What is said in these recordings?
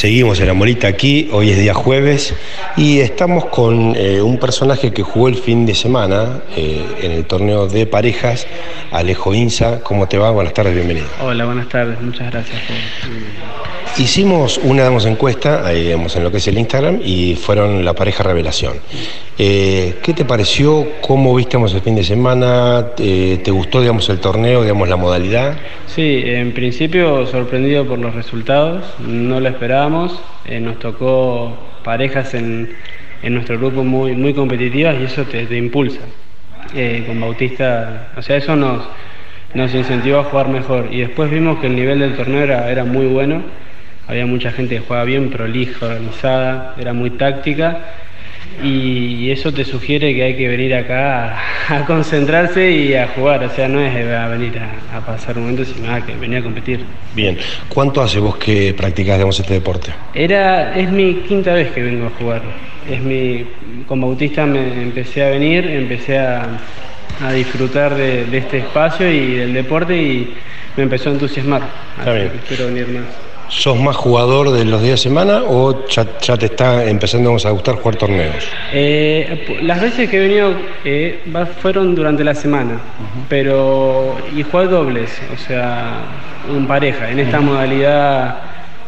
Seguimos en la molita aquí, hoy es día jueves y estamos con eh, un personaje que jugó el fin de semana eh, en el torneo de parejas, Alejo Inza. ¿Cómo te va? Buenas tardes, bienvenido. Hola, buenas tardes, muchas gracias. Hicimos una encuesta ahí, en lo que es el Instagram y fueron la pareja revelación. Eh, ¿Qué te pareció? ¿Cómo viste el fin de semana? ¿Te gustó digamos, el torneo, digamos, la modalidad? Sí, en principio sorprendido por los resultados, no lo esperábamos. Eh, nos tocó parejas en, nuestro grupo muy, muy competitivas y eso te, impulsa. Eh, con Bautista, o sea, eso nos, nos incentivó a jugar mejor. Y después vimos que el nivel del torneo era, era muy bueno había mucha gente que jugaba bien, prolija, organizada, era muy táctica y eso te sugiere que hay que venir acá a, concentrarse y a jugar, o sea, no es a venir a, pasar un momento, sino a que venir a competir. Bien, ¿cuánto hace vos que practicás este deporte? Era, es mi quinta vez que vengo a jugar. Es mi, con Bautista me empecé a venir, empecé a, disfrutar de, este espacio y del deporte y me empezó a entusiasmar. Está bien. quiero venir más. ¿Sos más jugador de los días de semana o ya, te está empezando a gustar jugar torneos? Eh, las veces que he venido eh, fueron durante la semana, pero y jugué dobles, o sea, en pareja, en esta modalidad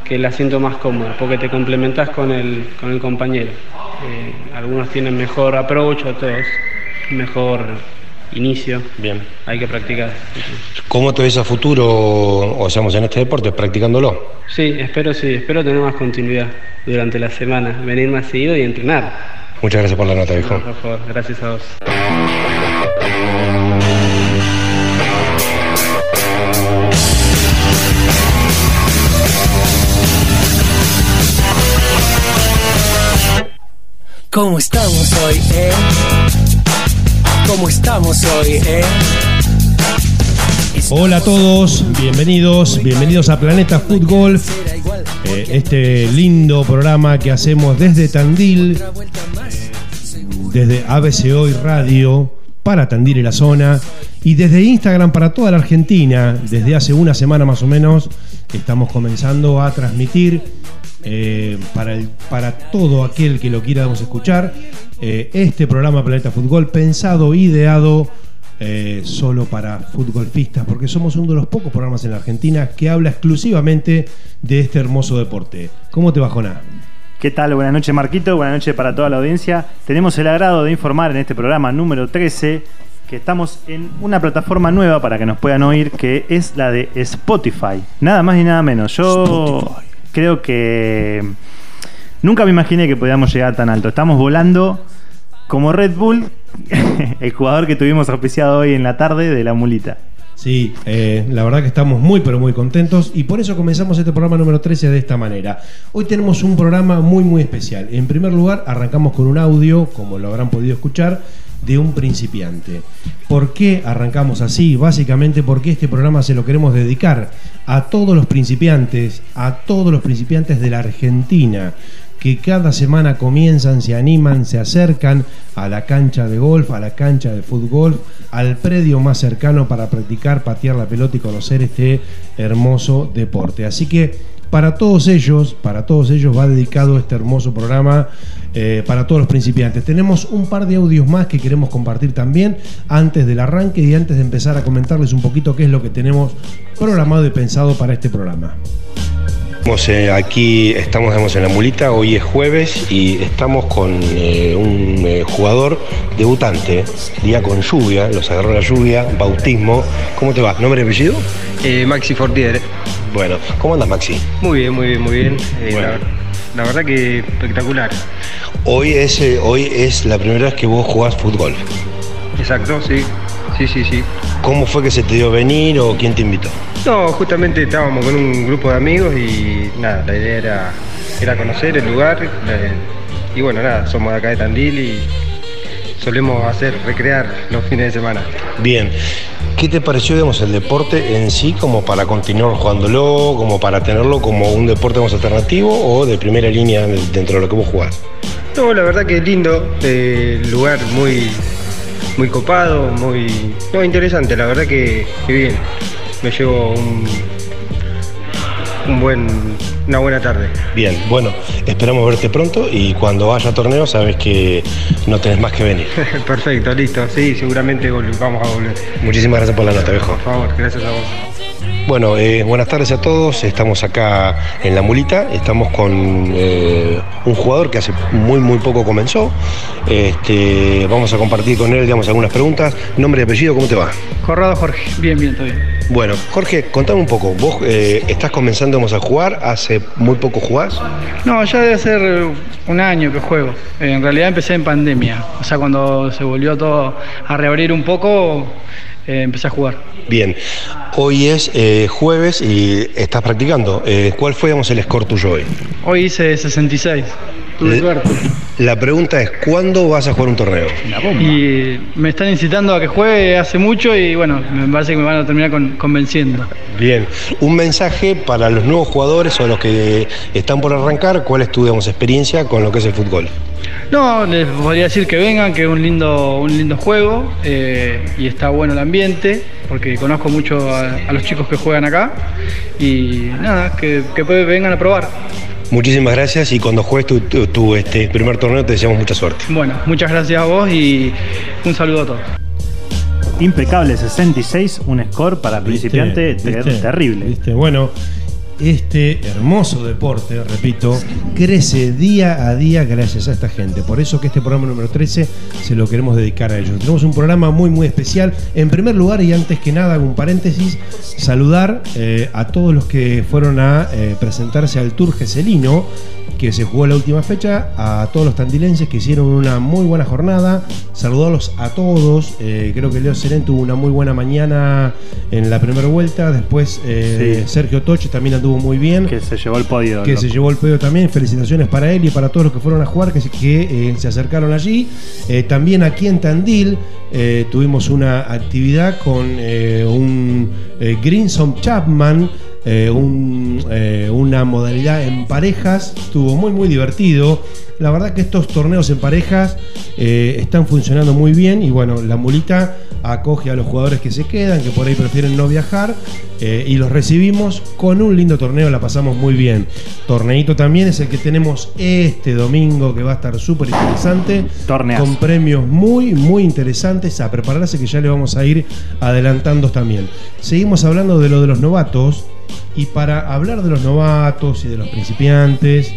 que la siento más cómoda, porque te complementas con el, con el compañero. Eh, algunos tienen mejor approach, otros mejor inicio. Bien. Hay que practicar. ¿Cómo te ves a futuro, o seamos en este deporte, practicándolo? Sí, espero sí, espero tener más continuidad durante la semana, venir más seguido y entrenar. Muchas gracias por la nota, viejo. por favor, gracias a vos. ¿Cómo estamos hoy, eh? ¿Cómo estamos hoy, eh? Hola a todos, bienvenidos, bienvenidos a Planeta Fútbol, eh, este lindo programa que hacemos desde Tandil, eh, desde ABC Hoy Radio para Tandil y la zona y desde Instagram para toda la Argentina, desde hace una semana más o menos, estamos comenzando a transmitir eh, para, para todo aquel que lo quiera escuchar eh, este programa Planeta Fútbol pensado, ideado eh, solo para futbolfistas, porque somos uno de los pocos programas en la Argentina que habla exclusivamente de este hermoso deporte. ¿Cómo te va, Joná? ¿Qué tal? Buenas noches, Marquito. Buenas noches para toda la audiencia. Tenemos el agrado de informar en este programa número 13 que estamos en una plataforma nueva para que nos puedan oír, que es la de Spotify. Nada más y nada menos. Yo creo que nunca me imaginé que podíamos llegar tan alto. Estamos volando como Red Bull, el jugador que tuvimos auspiciado hoy en la tarde de la mulita. Sí, eh, la verdad que estamos muy pero muy contentos y por eso comenzamos este programa número 13 de esta manera. Hoy tenemos un programa muy muy especial. En primer lugar, arrancamos con un audio, como lo habrán podido escuchar, de un principiante. ¿Por qué arrancamos así? Básicamente porque este programa se lo queremos dedicar a todos los principiantes, a todos los principiantes de la Argentina que cada semana comienzan, se animan, se acercan a la cancha de golf, a la cancha de fútbol, al predio más cercano para practicar, patear la pelota y conocer este hermoso deporte. Así que para todos ellos, para todos ellos va dedicado este hermoso programa eh, para todos los principiantes. Tenemos un par de audios más que queremos compartir también antes del arranque y antes de empezar a comentarles un poquito qué es lo que tenemos programado y pensado para este programa. Eh, aquí estamos en la mulita, hoy es jueves y estamos con eh, un eh, jugador debutante, día con lluvia, los agarró la lluvia, bautismo. ¿Cómo te va? ¿Nombre y apellido? Maxi Fortier. Bueno, ¿cómo andas Maxi? Muy bien, muy bien, muy bien. La, verdad que espectacular. Hoy es, hoy es la primera vez que vos jugás fútbol. Exacto, sí. Sí, sí, sí. ¿Cómo fue que se te dio venir o quién te invitó? No, justamente estábamos con un grupo de amigos y nada, la idea era, era conocer el lugar. Y bueno, nada, somos de acá de Tandil y solemos hacer, recrear los fines de semana. Bien. ¿Qué te pareció, digamos, el deporte en sí como para continuar jugándolo, como para tenerlo como un deporte más alternativo o de primera línea dentro de lo que vos jugás? No, la verdad que es lindo, eh, lugar muy, muy copado, muy no, interesante, la verdad que, bien. Me llevo un buen, una buena tarde. Bien, bueno, esperamos verte pronto y cuando vaya a torneo sabes que no tenés más que venir. Perfecto, listo. Sí, seguramente vamos a volver. Muchísimas gracias por la nota, viejo. Por favor, gracias a vos. Bueno, eh, buenas tardes a todos. Estamos acá en La Mulita. Estamos con eh, un jugador que hace muy, muy poco comenzó. Este, vamos a compartir con él, digamos, algunas preguntas. Nombre y apellido, ¿cómo te va? Corrado Jorge, bien, bien, todo bien. Bueno, Jorge, contame un poco. Vos eh, estás comenzando a jugar, hace muy poco jugás. No, ya debe ser un año que juego. Eh, En realidad empecé en pandemia, o sea, cuando se volvió todo a reabrir un poco, eh, empecé a jugar. Bien, hoy es eh, jueves y estás practicando. Eh, ¿Cuál fue digamos, el score tuyo hoy? Hoy hice 66, tuve suerte. La pregunta es, ¿cuándo vas a jugar un torneo? Y me están incitando a que juegue hace mucho y bueno, me parece que me van a terminar con- convenciendo. Bien, un mensaje para los nuevos jugadores o los que están por arrancar, ¿cuál es tu digamos, experiencia con lo que es el fútbol? No, les podría decir que vengan, que es un lindo, un lindo juego eh, y está bueno el ambiente, porque conozco mucho a, a los chicos que juegan acá y nada, que, que vengan a probar. Muchísimas gracias y cuando juegues tu, tu- tu, este, primer torneo te deseamos mucha suerte. Bueno, muchas gracias a vos y un saludo a todos. Impecable 66, un score para principiante ¿Viste? ter- ¿Viste? terrible. ¿Viste? Bueno, este hermoso deporte, repito, crece día a día gracias a esta gente. Por eso que este programa número 13 se lo queremos dedicar a ellos. Tenemos un programa muy, muy especial. En primer lugar, y antes que nada, hago un paréntesis, saludar eh, a todos los que fueron a eh, presentarse al Tour Geselino que se jugó la última fecha, a todos los tandilenses que hicieron una muy buena jornada, saludarlos a todos, eh, creo que Leo Serén tuvo una muy buena mañana en la primera vuelta, después eh, Sí. Sergio Toche también anduvo muy bien, Que se llevó el podio. que se llevó el pedo también, felicitaciones para él y para todos los que fueron a jugar, que, se- que, eh, se acercaron allí. También aquí en Tandil tuvimos una actividad con un Greenson Chapman, eh, un, eh, una modalidad en parejas, estuvo muy muy divertido. La verdad que estos torneos en parejas eh, están funcionando muy bien y bueno, la mulita acoge a los jugadores que se quedan, que por ahí prefieren no viajar eh, y los recibimos con un lindo torneo, la pasamos muy bien. Torneito también es el que tenemos este domingo que va a estar súper interesante. Torneazo. Con premios muy, muy interesantes a prepararse que ya le vamos a ir adelantando también. Seguimos hablando de lo de los novatos y para hablar de los novatos y de los principiantes,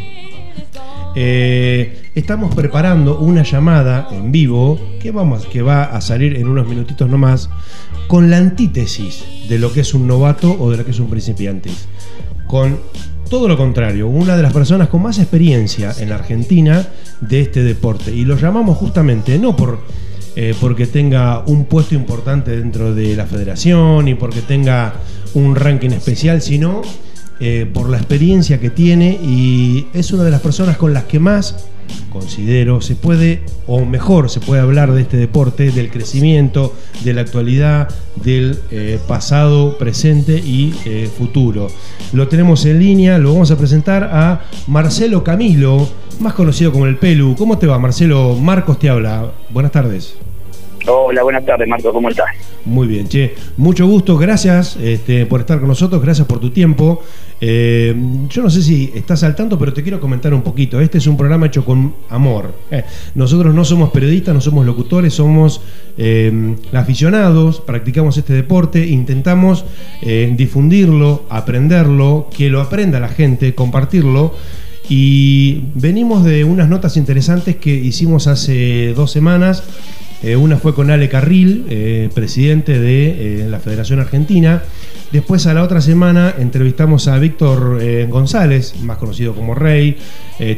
eh, estamos preparando una llamada en vivo que, vamos, que va a salir en unos minutitos nomás con la antítesis de lo que es un novato o de lo que es un principiante. Con todo lo contrario, una de las personas con más experiencia en Argentina de este deporte. Y lo llamamos justamente no por eh, porque tenga un puesto importante dentro de la federación y porque tenga un ranking especial, sino eh, por la experiencia que tiene y es una de las personas con las que más considero se puede, o mejor se puede hablar de este deporte, del crecimiento, de la actualidad, del eh, pasado, presente y eh, futuro. Lo tenemos en línea, lo vamos a presentar a Marcelo Camilo, más conocido como el Pelu. ¿Cómo te va, Marcelo? Marcos te habla. Buenas tardes. Hola, buenas tardes, Marco, ¿cómo estás? Muy bien, che. Mucho gusto, gracias este, por estar con nosotros, gracias por tu tiempo. Eh, yo no sé si estás al tanto, pero te quiero comentar un poquito. Este es un programa hecho con amor. Eh, nosotros no somos periodistas, no somos locutores, somos eh, aficionados, practicamos este deporte, intentamos difundirlo, aprenderlo, que lo aprenda la gente, compartirlo. Y venimos de unas notas interesantes que hicimos hace dos semanas. Eh, una fue con Ale Carril, eh, presidente de eh, la Federación Argentina. Después a la otra semana entrevistamos a Víctor González, más conocido como Rey,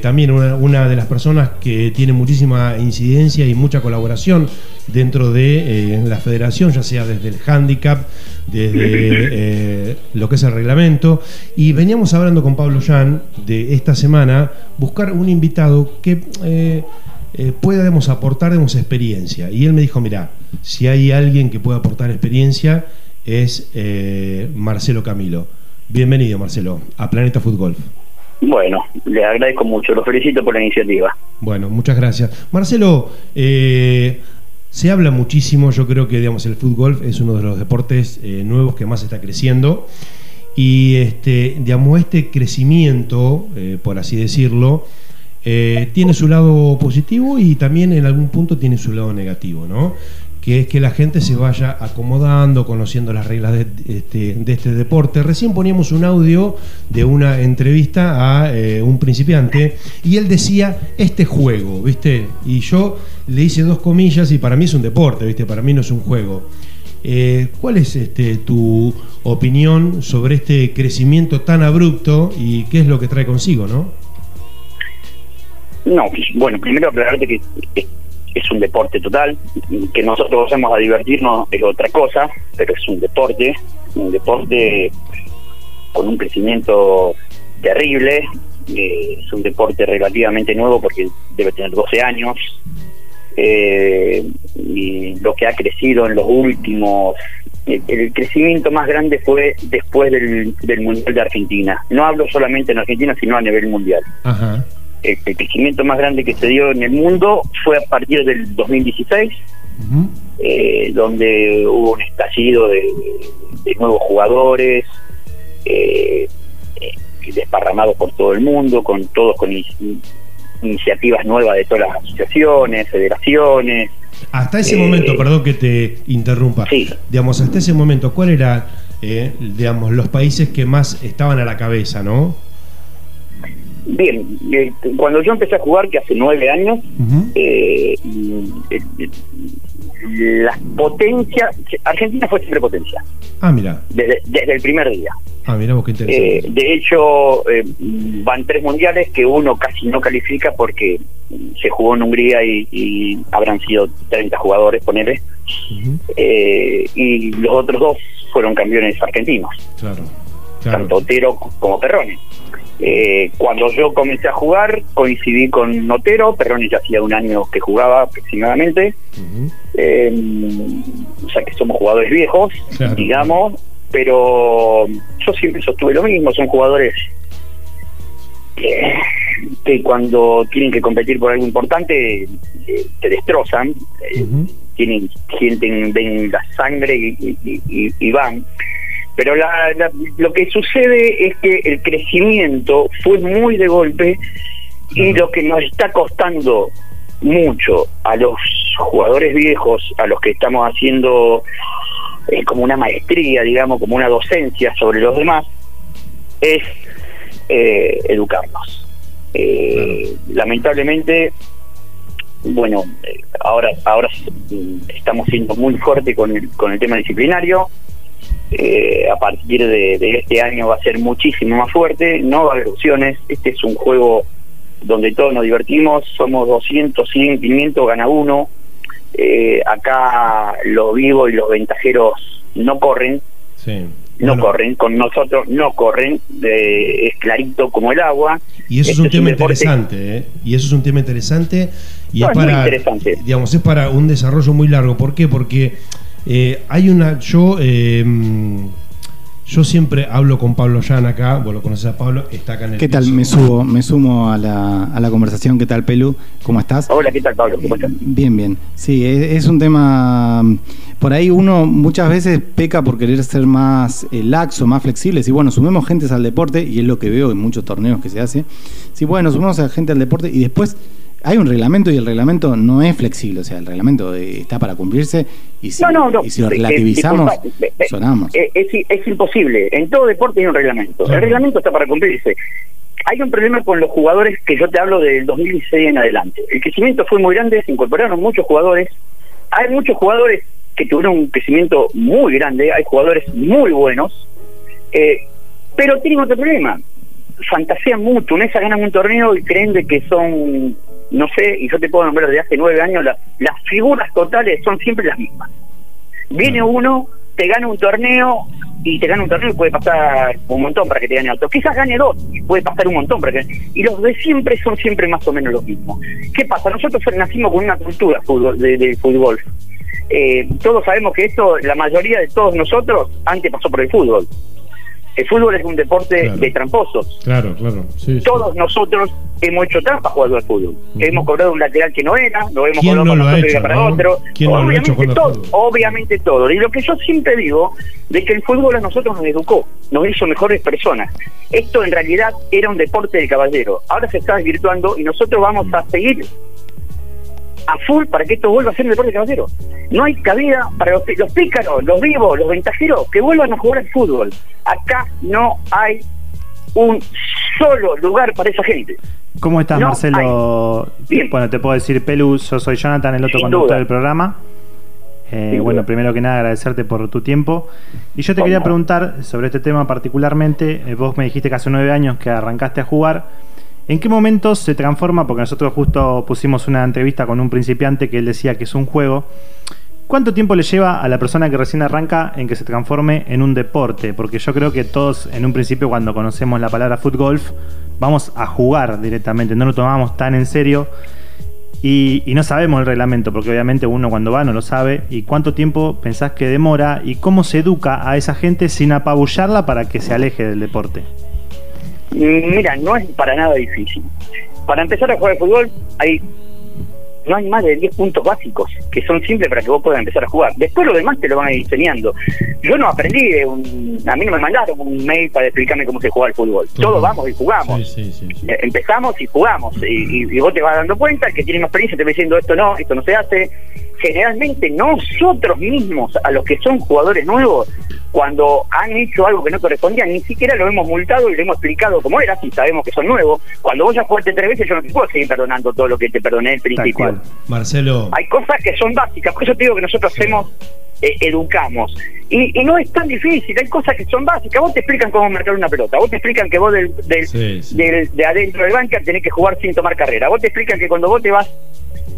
también una, una de las personas que tiene muchísima incidencia y mucha colaboración dentro de la federación, ya sea desde el handicap, desde lo que es el reglamento. Y veníamos hablando con Pablo Jan de esta semana, buscar un invitado que... eh, eh, pueda aportar experiencia. Y él me dijo, mira, si hay alguien que pueda aportar experiencia es eh, Marcelo Camilo. Bienvenido, Marcelo, a Planeta Fútbol. Bueno, le agradezco mucho, lo felicito por la iniciativa. Bueno, muchas gracias. Marcelo, eh, se habla muchísimo, yo creo que digamos, el fútbol es uno de los deportes eh, nuevos que más está creciendo. Y este, digamos, este crecimiento, eh, por así decirlo, eh, tiene su lado positivo y también en algún punto tiene su lado negativo, ¿no? que es que la gente se vaya acomodando, conociendo las reglas de este, este deporte. Recién poníamos un audio de una entrevista a eh, un principiante y él decía este juego, ¿viste? Y yo le hice dos comillas y para mí es un deporte, ¿viste? Para mí no es un juego. Eh, ¿Cuál es este, tu opinión sobre este crecimiento tan abrupto y qué es lo que trae consigo, no? No, bueno, primero aclararte que es un deporte total, que nosotros vamos a divertirnos es otra cosa, pero es un deporte, un deporte con un crecimiento terrible, eh, es un deporte relativamente nuevo porque debe tener 12 años, eh, y lo que ha crecido en los últimos el, el crecimiento más grande fue después del, del Mundial de Argentina. No hablo solamente en Argentina, sino a nivel mundial. Ajá. El, el crecimiento más grande que se dio en el mundo fue a partir del 2016, Ujú. eh, donde hubo un estallido de, de nuevos jugadores, eh, eh, desparramados por todo el mundo, con todos con in- iniciativas nuevas de todas las asociaciones, federaciones. Hasta ese Eh, momento, perdón que te interrumpa. Sí. Digamos, hasta ese momento, ¿cuál era, eh, digamos, los países que más estaban a la cabeza, no? Bien, eh, cuando yo empecé a jugar, que hace nueve años, Ujú. eh, mm, eh, eh, las potencias, Argentina fue siempre potencia, Ah, mira. desde, desde el primer día. Ah, mira vos qué Eh, interesante. de hecho, eh, van tres mundiales que uno casi no califica porque se jugó en Hungría y, y habrán sido 30 jugadores, ponele, eh, y los otros dos fueron campeones argentinos, Claro. tanto. Otero como Perrone. Eh, cuando yo comencé a jugar, coincidí con Otero, Perrone ya hacía un año que jugaba aproximadamente, eh, o sea que somos jugadores viejos, Claro. digamos, pero yo siempre sostuve lo mismo, son jugadores que, que cuando tienen que competir por algo importante eh, te destrozan, eh, tienen sienten ven la sangre y, y- y- y van. Pero la- la- lo que sucede es que el crecimiento fue muy de golpe y lo que nos está costando mucho a los jugadores viejos, a los que estamos haciendo eh, como una maestría, digamos, como una docencia sobre los demás, es eh, educarnos. Eh, Lamentablemente, bueno, eh, ahora ahora estamos siendo muy fuerte con el, con el tema disciplinario. Eh, a partir de, de este año va a ser muchísimo más fuerte, no va a haber opciones. Este es un juego donde todos nos divertimos, somos 200, 100, 500, gana uno. Eh, acá los vivos y los ventajeros no corren, Sí. no Bueno, corren, con nosotros no corren, eh, es clarito como el agua. Y eso es Este un tema deporte- interesante, ¿eh? Y eso es un tema interesante. Y No, es es para, digamos, es para un desarrollo muy largo. ¿Por qué? Porque eh, hay una, yo, eh, yo siempre hablo con Pablo Jan acá, vos lo conoces a Pablo, está acá en el ¿Qué tal? piso. Me subo, me sumo a la, a la conversación. ¿Qué tal, Pelu? ¿Cómo estás? Hola, ¿qué tal, Pablo? ¿Cómo estás? Bien, bien. Sí, es, es un tema. Por ahí uno muchas veces peca por querer ser más eh, laxo, más flexible. Si bueno, sumemos gente al deporte, y es lo que veo en muchos torneos que se hace. Si bueno, sumemos a gente al deporte y después hay un reglamento y el reglamento no es flexible. O sea, el reglamento eh, está para cumplirse y si, No, no, no. y si lo eh, relativizamos, disculpa, sonamos. eh, es, es imposible. En todo deporte hay un reglamento. Claro. El reglamento está para cumplirse. Hay un problema con los jugadores que yo te hablo del 2016 en adelante. El crecimiento fue muy grande, se incorporaron muchos jugadores. Hay muchos jugadores que tuvieron un crecimiento muy grande, hay jugadores muy buenos, eh, pero tienen otro problema. Fantasean mucho, una vez ganan un torneo y creen de que son, no sé, y yo te puedo nombrar desde hace nueve años, la- las figuras totales son siempre las mismas. Viene uno, te gana un torneo y te gana un torneo y puede pasar un montón para que te gane otro. Quizás gane dos y puede pasar un montón para que... Y los de siempre son siempre más o menos los mismos. ¿Qué pasa? Nosotros nacimos con una cultura fútbol, de, de fútbol. Eh, todos sabemos que esto, la mayoría de todos nosotros, antes pasó por el fútbol. El fútbol es un deporte Claro. de tramposos. Claro, claro. Sí, sí. Todos nosotros hemos hecho trampa jugando al fútbol. Hemos cobrado un lateral que no era, lo hemos ¿Quién cobrado no para nosotros y hecho, para no? otro. ¿Quién no lo ha hecho obviamente todo, obviamente todo. Y lo que yo siempre digo, de que el fútbol a nosotros nos educó, nos hizo mejores personas. Esto en realidad era un deporte de caballero. Ahora se está desvirtuando y nosotros vamos a seguir a full para que esto vuelva a ser un deporte de caballero. No hay cabida para los, los pícaros, los vivos, los ventajeros que vuelvan a jugar al fútbol. Acá no hay un solo lugar para esa gente. ¿Cómo estás, No, Marcelo? Bueno, te puedo decir, Pelu, yo soy Jonathan, el otro Sin conductor duda. del programa. Eh, bueno, primero que nada, agradecerte por tu tiempo. Y yo te ¿Cómo? quería preguntar sobre este tema particularmente. eh, vos me dijiste que hace nueve años que arrancaste a jugar. ¿En qué momento se transforma? Porque nosotros justo pusimos una entrevista con un principiante que él decía que es un juego. ¿Cuánto tiempo le lleva a la persona que recién arranca en que se transforme en un deporte? Porque yo creo que todos en un principio cuando conocemos la palabra footgolf vamos a jugar directamente, no lo tomamos tan en serio y, y no sabemos el reglamento, porque obviamente uno cuando va no lo sabe. ¿Y cuánto tiempo pensás que demora y cómo se educa a esa gente sin apabullarla para que se aleje del deporte? Mira, no es para nada difícil. Para empezar a jugar al fútbol hay no hay más de 10 puntos básicos que son simples para que vos puedas empezar a jugar. Después lo demás te lo van a ir enseñando. Yo no aprendí, de un, a mí no me mandaron un mail para explicarme cómo se juega al fútbol. Todos vamos y jugamos. Sí, sí, sí, sí. Eh, Empezamos y jugamos. Y, y- y vos te vas dando cuenta, el que tiene más experiencia te va diciendo esto no, esto no se hace. Generalmente nosotros mismos, a los que son jugadores nuevos, cuando han hecho algo que no correspondía, ni siquiera lo hemos multado y le hemos explicado cómo era, si sabemos que son nuevos. Cuando vos ya jugaste tres veces, yo no te puedo seguir perdonando todo lo que te perdoné al principio. Marcelo, Hay cosas que son básicas, por eso te digo que nosotros hacemos, eh, educamos. Y, y no es tan difícil, hay cosas que son básicas. Vos te explican cómo marcar una pelota, vos te explican que vos del, del- Sí, sí. del- de adentro del banca tenés que jugar sin tomar carrera. Vos te explican que cuando vos te vas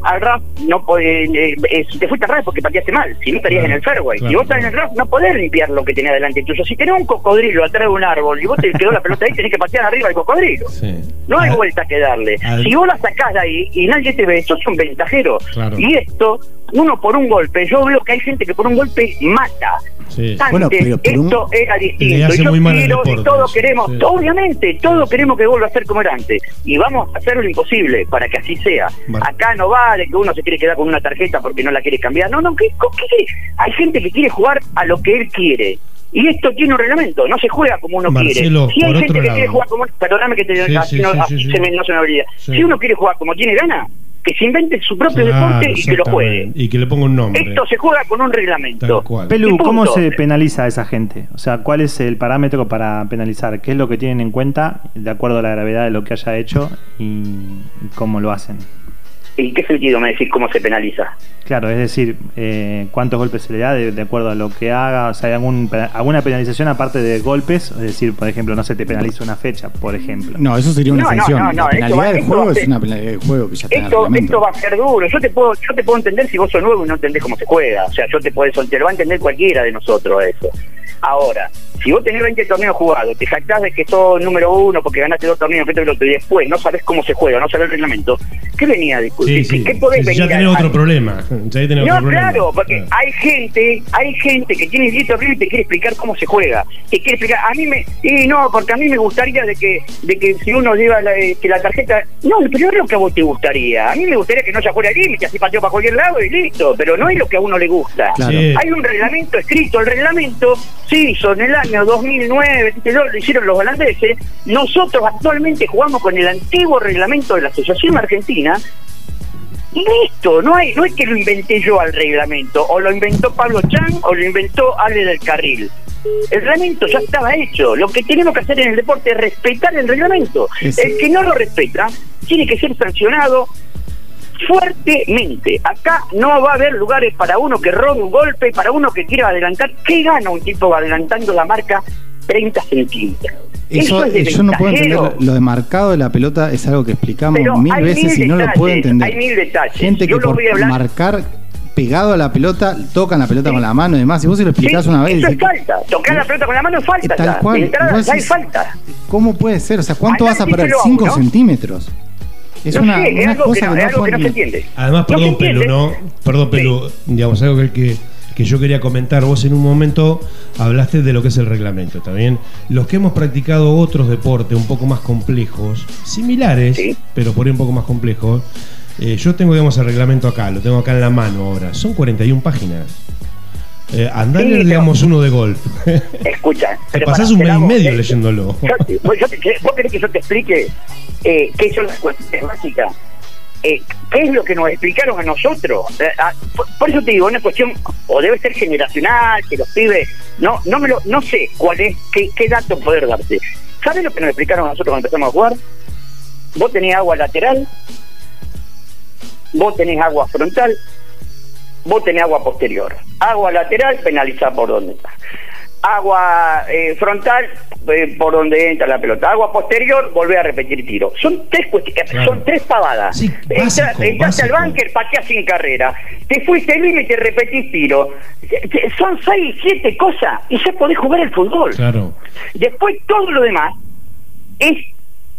al rap, no podés, eh, eh, si te fuiste al rap es porque pateaste mal, si no estarías Claro, en el fairway. claro, si vos estás en el rap, no podés limpiar lo que tenés delante tuyo. Si tenés un cocodrilo atrás de un árbol y vos te quedó la pelota ahí, tenés que patear arriba el cocodrilo. sí. No hay Al- vuelta que darle. al- Si vos la sacás de ahí y nadie te ve, sos un ventajero. Claro. Y esto, uno por un golpe, yo veo que hay gente que por un golpe mata. Sí. Antes Bueno, pero por un- esto era distinto. Y yo quiero, y todos eso, queremos, sí. obviamente, todos queremos que vuelva a ser como era antes. Y vamos a hacer lo imposible para que así sea. Vale. Acá no vale que uno se quiere quedar con una tarjeta porque no la quiere cambiar. No, no, ¿qué, qué- Hay gente que quiere jugar a lo que él quiere. Y esto tiene un reglamento, no se juega como uno Marcelo, quiere. Si hay gente que lado. quiere jugar como... Perdóname que te Sí, no, sí, sí. se me- no se me olvida. Sí. Si uno quiere jugar como tiene gana, que se invente su propio Claro, deporte y que lo juegue. Y que le ponga un nombre. Esto se juega con un reglamento. Pelu, ¿cómo se penaliza a esa gente? O sea, ¿cuál es el parámetro para penalizar? ¿Qué es lo que tienen en cuenta de acuerdo a la gravedad de lo que haya hecho y cómo lo hacen? ¿En qué sentido me decís cómo se penaliza? Claro, es decir, eh, cuántos golpes se le da de, de acuerdo a lo que haga, o sea, hay algún, alguna penalización aparte de golpes, es decir, por ejemplo, no se te penaliza una fecha, por ejemplo. No, eso sería una No, no, sanción. no, no, la penalidad va- del juego es una penalidad del juego que ya está en el Esto, reglamento. esto va a ser duro. Yo te puedo yo te puedo entender si vos sos nuevo y no entendés cómo se juega. O sea, yo te puedo te lo va a entender cualquiera de nosotros eso. Ahora, si vos tenés 20 torneos jugados, te jactás de que sos número uno porque ganaste dos torneos, y lo otro, y después no sabés cómo se juega, no sabés el reglamento, ¿qué venía a discutir? Sí, sí. ¿Qué podés Sí, venir ya tenés a- otro problema. Ya ahí tenés No, otro problema. claro, porque hay gente, hay gente que tiene 10 torneos y te quiere explicar cómo se juega. Te quiere explicar, a mí me, y no, porque a mí me gustaría de que, de que si uno lleva la, eh, que la tarjeta, no, pero no es lo que a vos te gustaría. A mí me gustaría que no haya fuera límite, así paseo para cualquier lado y listo, pero no es lo que a uno le gusta. Claro. Sí. Hay un reglamento escrito, el reglamento se hizo en el año 2009, qué sé yo, lo hicieron los holandeses. Nosotros actualmente jugamos con el antiguo reglamento de la Asociación Argentina. Y listo, no, hay, no es que lo inventé yo al reglamento, o lo inventó Pablo Chan o lo inventó Ale del Carril. El reglamento ya estaba hecho. Lo que tenemos que hacer en el deporte es respetar el reglamento. El que no lo respeta tiene que ser sancionado fuertemente. Acá no va a haber lugares para uno que robe un golpe, para uno que quiera adelantar. ¿Qué gana un tipo adelantando la marca 30 centímetros? Eso, es de yo no puedo entender ventajero. lo de marcado de la pelota es algo que explicamos Pero mil veces mil y no lo puedo entender. hay mil detalles. Gente que lo por marcar pegado a la pelota tocan la pelota con la mano y demás. Si vos se lo explicás Sí, una vez, Eso es falta. Tocar la pelota con la mano es falta. Tal ya. cual. Entrada ya hay falta. ¿cómo puede ser? O sea, ¿cuánto vas a perder? Analícelo a 5 uno. centímetros. Es No una, sé, es algo que cosa no, que es no algo que puedo no se entiende. Además, perdón, Pelu. ¿no? Perdón, Pelu, digamos, algo que, que, que yo quería comentar. Vos en un momento hablaste de lo que es el reglamento, ¿también? Los que hemos practicado otros deportes un poco más complejos, similares, pero por ahí un poco más complejos, eh, yo tengo, digamos, el reglamento acá, lo tengo acá en la mano ahora. Son 41 páginas. Eh, andá a Sí, digamos, uno de golf. Escucha. Te pasás un mes y medio eh, leyéndolo. yo- vos, yo te- ¿Vos querés que yo te explique eh, qué son las cuestiones básicas? Eh, ¿Qué es lo que nos explicaron a nosotros? Ah, por, por eso te digo, una cuestión, o debe ser generacional, que los pibes, no no me lo, no sé cuál es, qué, qué dato poder darte. ¿Sabes lo que nos explicaron a nosotros cuando empezamos a jugar? Vos tenés agua lateral, vos tenés agua frontal, vos tenés agua posterior. Agua lateral, penalizada por donde está. Agua eh, frontal, eh, por donde entra la pelota. Agua posterior, volvé a repetir tiro. Son tres cuestiones, Claro. son tres pavadas. Sí, básico, entraste al banker, pateás sin carrera. Te fuiste al límite, repetís tiro. Eh, eh, Son seis, siete cosas y ya podés jugar el fútbol. Claro. Después todo lo demás es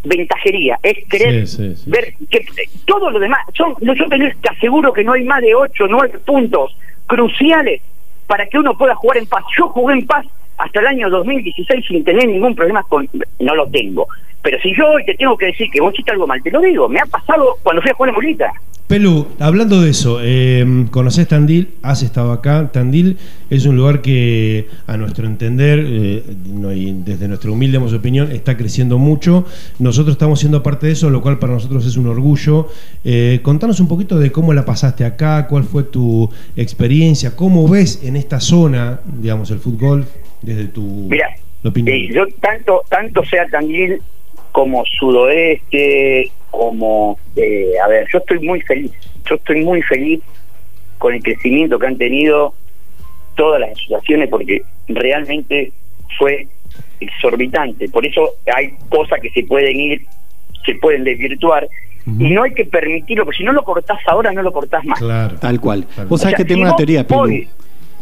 ventajería, es querer Sí, sí, sí. ver que eh, todo lo demás son yo te te aseguro que no hay más de 8 9 puntos cruciales para que uno pueda jugar en paz. Yo jugué en paz hasta el año 2016 sin tener ningún problema con no lo tengo. Pero si yo hoy te tengo que decir que vos hiciste algo mal, te lo digo, me ha pasado cuando fui a jugar en Molita. Pelu, hablando de eso, eh, ¿conocés Tandil? ¿Has estado acá? Tandil es un lugar que, a nuestro entender, eh, no, y desde nuestra humilde opinión, está creciendo mucho. Nosotros estamos siendo parte de eso, lo cual para nosotros es un orgullo. Eh, contanos un poquito de cómo la pasaste acá, cuál fue tu experiencia, cómo ves en esta zona, digamos, el fútbol, desde tu Mira, opinión. Eh, yo tanto tanto sea Tandil como Sudoeste, como eh, a ver, yo estoy muy feliz, yo estoy muy feliz con el crecimiento que han tenido todas las asociaciones porque realmente fue exorbitante. Por eso hay cosas que se pueden ir, se pueden desvirtuar y no hay que permitirlo, porque si no lo cortás ahora no lo cortás más. Claro. Tal cual. Vos O sabés sea, que tengo si una teoría, Pilu.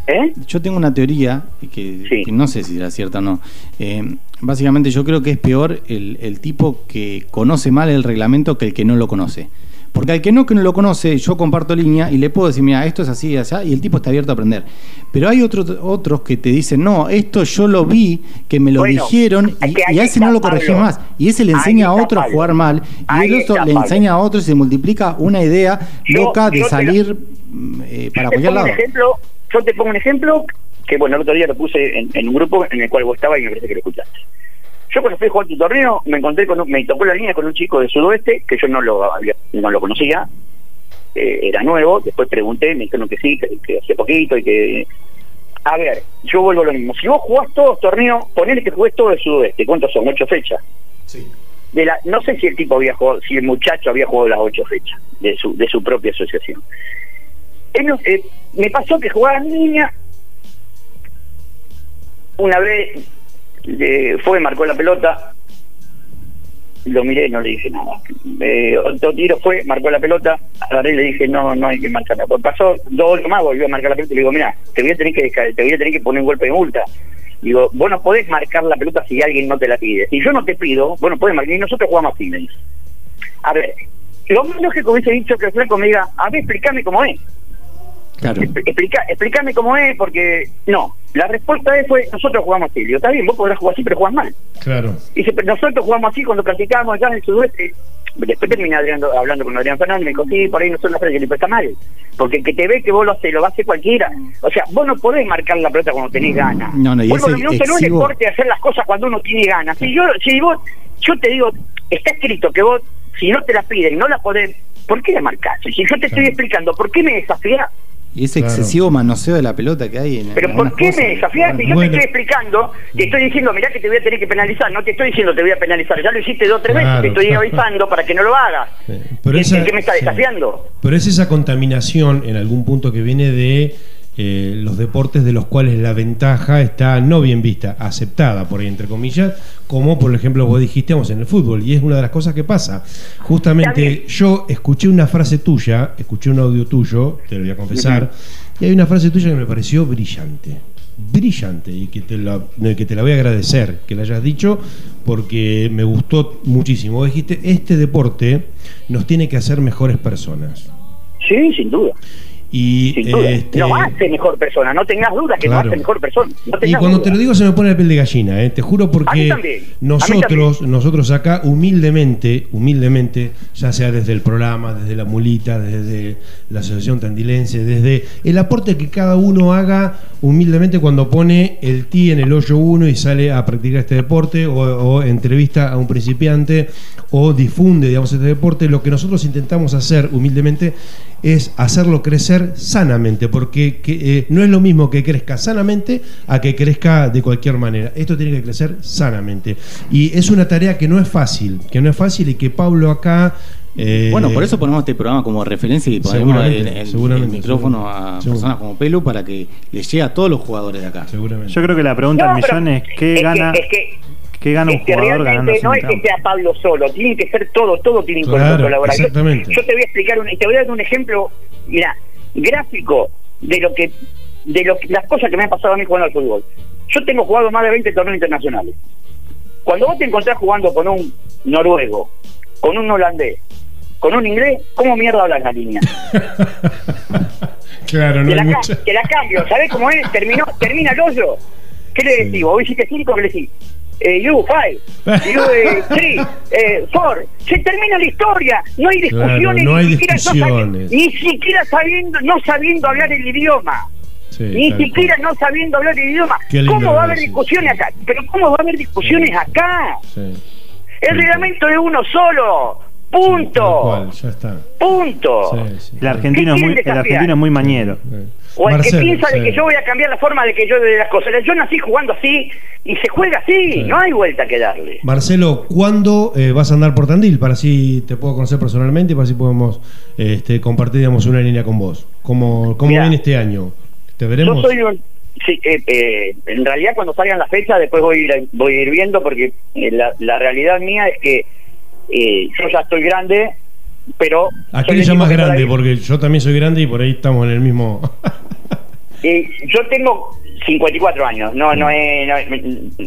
¿Eh? Yo tengo una teoría que, Sí. que no sé si será cierta o no. Eh, básicamente yo creo que es peor el, el tipo que conoce mal el reglamento que el que no lo conoce. Porque al que no que no lo conoce, yo comparto línea y le puedo decir, mira, esto es así y así, y el tipo está abierto a aprender. Pero hay otros otros que te dicen, no, esto yo lo vi, que me lo Bueno, dijeron, y, que ahí y a ese no lo corregí Pablo. más. Y ese le enseña a otro a jugar mal, y Ahí el otro le Pablo. enseña a otro y se multiplica una idea Yo- loca de salir mm, eh, para cualquier lado. ejemplo, yo te pongo un ejemplo que bueno, el otro día lo puse en, en un grupo en el cual vos estabas y me parece que lo escuchaste. Yo cuando fui a jugar tu torneo me encontré con un- me tocó la línea con un chico de sudoeste que yo no lo había, no lo conocía, eh, era nuevo, después pregunté, me dijeron que sí, que, que hace poquito y que a ver, yo vuelvo a lo mismo. Si vos jugás todos los torneos, ponele que jugués todo el sudoeste, ¿cuántos son? ¿Ocho fechas? De la, no sé si el tipo había jugado, si el muchacho había jugado las ocho fechas de su, de su propia asociación. No- eh, me pasó que jugaba línea, una vez le fue, marcó la pelota, lo miré, no le dije nada. Eh, otro tiro fue, marcó la pelota, agarré y le dije, no, no hay que marcarla. Pues pasó dos más, volvió a marcar la pelota y le digo, mira, te voy a tener que te voy a tener que poner un golpe de multa. Digo, vos no podés marcar la pelota si alguien no te la pide. Si yo no te pido, vos no podés marcar. Y nosotros jugamos así, me. A ver, lo más lógico hubiese dicho que el flaco me diga, a ver, explícame cómo es. Claro. Expl- Explica, explícame cómo es, porque no. La respuesta es, fue, nosotros jugamos así. Digo, está bien, vos podrás jugar así, pero jugás mal. Claro. Dice, pero nosotros jugamos así cuando practicábamos allá en el sudoeste. Después terminé Adrián- hablando con Adrián Fernández, me dijo, sí, por ahí no son las frases, pero está mal. Porque el que te ve que vos lo haces, lo va a hacer cualquiera. O sea, vos no podés marcar la pelota cuando tenés ganas. No, no, y mismo, no es exivo- deporte hacer las cosas cuando uno tiene ganas. Si yo, si vos, yo te digo, está escrito que vos, si no te la piden, no la podés, ¿por qué la marcás? Si yo te estoy explicando, ¿por qué me desafías? Y ese Claro. excesivo manoseo de la pelota que hay en Pero en ¿por qué cosas. me desafías? Si yo Bueno. te estoy explicando, te estoy diciendo, mirá que te voy a tener que penalizar, no te estoy diciendo te voy a penalizar, ya lo hiciste dos o tres Claro, veces, te estoy avisando para que no lo hagas. Sí. Pero ¿Qué- esa- ¿Qué me está sí. desafiando? Pero es esa contaminación en algún punto que viene de eh, los deportes de los cuales la ventaja está no bien vista, aceptada por ahí entre comillas, como por ejemplo vos dijiste vamos, en el fútbol, y es una de las cosas que pasa. Justamente bien. yo escuché una frase tuya, escuché un audio tuyo, te lo voy a confesar, y hay una frase tuya que me pareció brillante. Brillante y que te, la, que te la voy a agradecer que la hayas dicho porque me gustó muchísimo. Vos dijiste, este deporte nos tiene que hacer mejores personas. Sí, sin duda. Y, este, Nos hace mejor persona, no tengas duda que Claro. nos hace mejor persona. No y cuando duda. te lo digo se me pone la piel de gallina, ¿eh? te juro porque nosotros, nosotros acá humildemente, humildemente, ya sea desde el programa, desde la mulita, desde la asociación tandilense, desde el aporte que cada uno haga humildemente cuando pone el ti en el hoyo uno y sale a practicar este deporte o, o entrevista a un principiante o difunde, digamos, este deporte, lo que nosotros intentamos hacer humildemente es hacerlo crecer sanamente, porque que, eh, no es lo mismo que crezca sanamente a que crezca de cualquier manera. Esto tiene que crecer sanamente. Y es una tarea que no es fácil, que no es fácil y que Pablo acá... eh, Bueno, por eso ponemos este programa como referencia y ponemos el, Seguramente, el- micrófono a personas como Pelu para que les llegue a todos los jugadores de acá. Seguramente. Yo creo que la pregunta No, del millón es: ¿qué es que- gana, es que- ¿qué gana un Es que jugador ganando no es que sea Pablo solo, tiene que ser todo, todo tiene que Claro, colaborar. Yo- exactamente. Yo, te voy a explicar, un, te voy a dar un ejemplo, mira, gráfico de lo que, de lo que- las cosas que me han pasado a mí jugando al fútbol. Yo tengo jugado más de 20 torneos internacionales. Cuando vos te encontrás jugando con un noruego, con un holandés, con un inglés, ¿cómo mierda hablas la línea? Claro, no te, hay la, ca- mucha... te la cambio, ¿sabés cómo es? Terminó, termina el hoyo. ¿Qué le decís? Vos hiciste cinco, ¿qué le decís? Eh, you five, you eh, three, eh, four. Se termina la historia. No hay Claro, discusiones. no hay ni siquiera discusiones. ni siquiera sabiendo, no sabiendo hablar el idioma. Sí, Ni siquiera cual. no sabiendo hablar el idioma. ¿Cómo va a haber discusiones acá? Pero ¿cómo va a haber discusiones acá? Sí. El reglamento de uno solo. Punto. cual, ya está. Punto. Sí, sí. El argentino, es ¿Qué muy, quieren el argentino es muy mañero. O el Marcelo, que piensa de sí. que yo voy a cambiar la forma de que yo de las cosas. Yo nací jugando así y se juega así. Sí. No hay vuelta que darle. Marcelo, ¿cuándo eh, vas a andar por Tandil? Para así te puedo conocer personalmente y para así podemos este, compartir digamos, una línea con vos. ¿Cómo, cómo Mirá. viene este año? ¿Te Yo veremos? soy un... sí, eh, eh, en realidad cuando salgan las fechas después voy a ir, voy a ir viendo porque eh, la, la realidad mía es que eh, yo ya estoy grande, pero... ¿A soy qué le el llamas tipo que grande? Porque yo también soy grande y por ahí estamos en el mismo... Eh, yo tengo 54 años, no no es, no, es-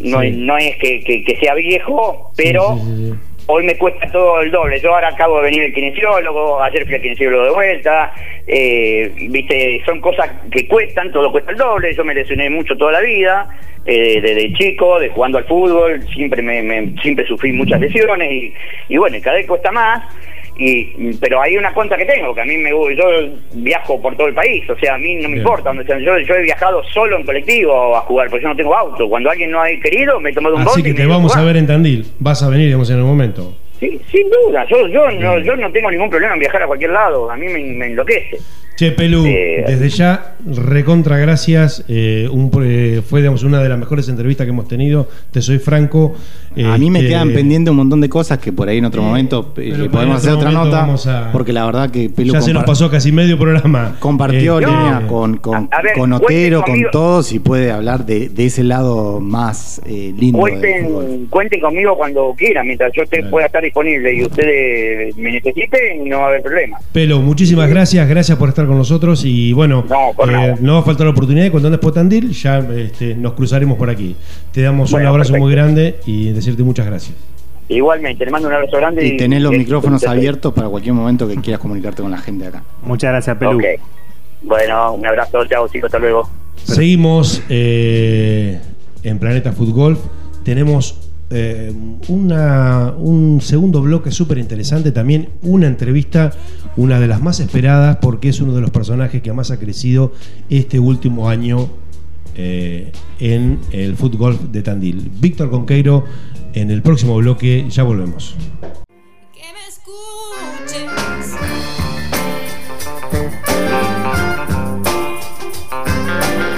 no Sí. es- no es que, que- que sea viejo, pero sí, sí. hoy me cuesta todo el doble. Yo ahora acabo de venir el kinesiólogo, ayer fui al kinesiólogo de vuelta, eh, viste, son cosas que cuestan, todo cuesta el doble. Yo me lesioné mucho toda la vida, eh, desde chico, de jugando al fútbol, siempre me, me- siempre sufrí muchas lesiones y, y bueno, cada vez cuesta más. Y, pero hay una cuenta que tengo, que a mí me yo viajo por todo el país, o sea, a mí no me Bien. importa donde sea. Yo, yo he viajado solo en colectivo a jugar, porque yo no tengo auto. Cuando alguien no ha querido, me he tomado un Así que te vamos a ver en Tandil. Vas a venir, digamos, en el momento. Sí, sin duda, yo, yo, no, yo no tengo ningún problema en viajar a cualquier lado, a mí me, me enloquece. Che, Pelu, Eh, desde ya, recontra gracias. eh, un, eh, fue, digamos, una de las mejores entrevistas que hemos tenido. Te soy franco. A mí me Este, quedan pendientes un montón de cosas que por ahí en otro momento eh, podemos hacer otra nota. a- Porque la verdad que Pelu Ya se nos pasó casi medio programa. compartió Este, línea con, con, ver, Otero, con todos y puede hablar de, de ese lado más eh, lindo. Cuenten, cuenten conmigo cuando quieran, mientras yo te Claro. pueda estar disponible y ustedes me necesiten, no va a haber problema. Pelo, muchísimas gracias, gracias por estar con nosotros y bueno, No, eh, no va a faltar la oportunidad y cuando andes por Tandil ya este, nos cruzaremos por aquí. Te damos un abrazo perfecto. muy grande y decirte muchas gracias. Igualmente, le mando un abrazo grande. Y tenés los y- micrófonos y- abiertos para cualquier momento que quieras comunicarte con la gente acá. Muchas gracias, Pelú. Ok. Bueno, un abrazo, chao chicos, hasta luego. Seguimos eh, en Planeta Fútbol. Tenemos eh, una, un segundo bloque súper interesante, también una entrevista, una de las más esperadas porque es uno de los personajes que más ha crecido este último año eh, en el fútbol de Tandil. Víctor Conqueiro, en el próximo bloque ya volvemos. que me escuches.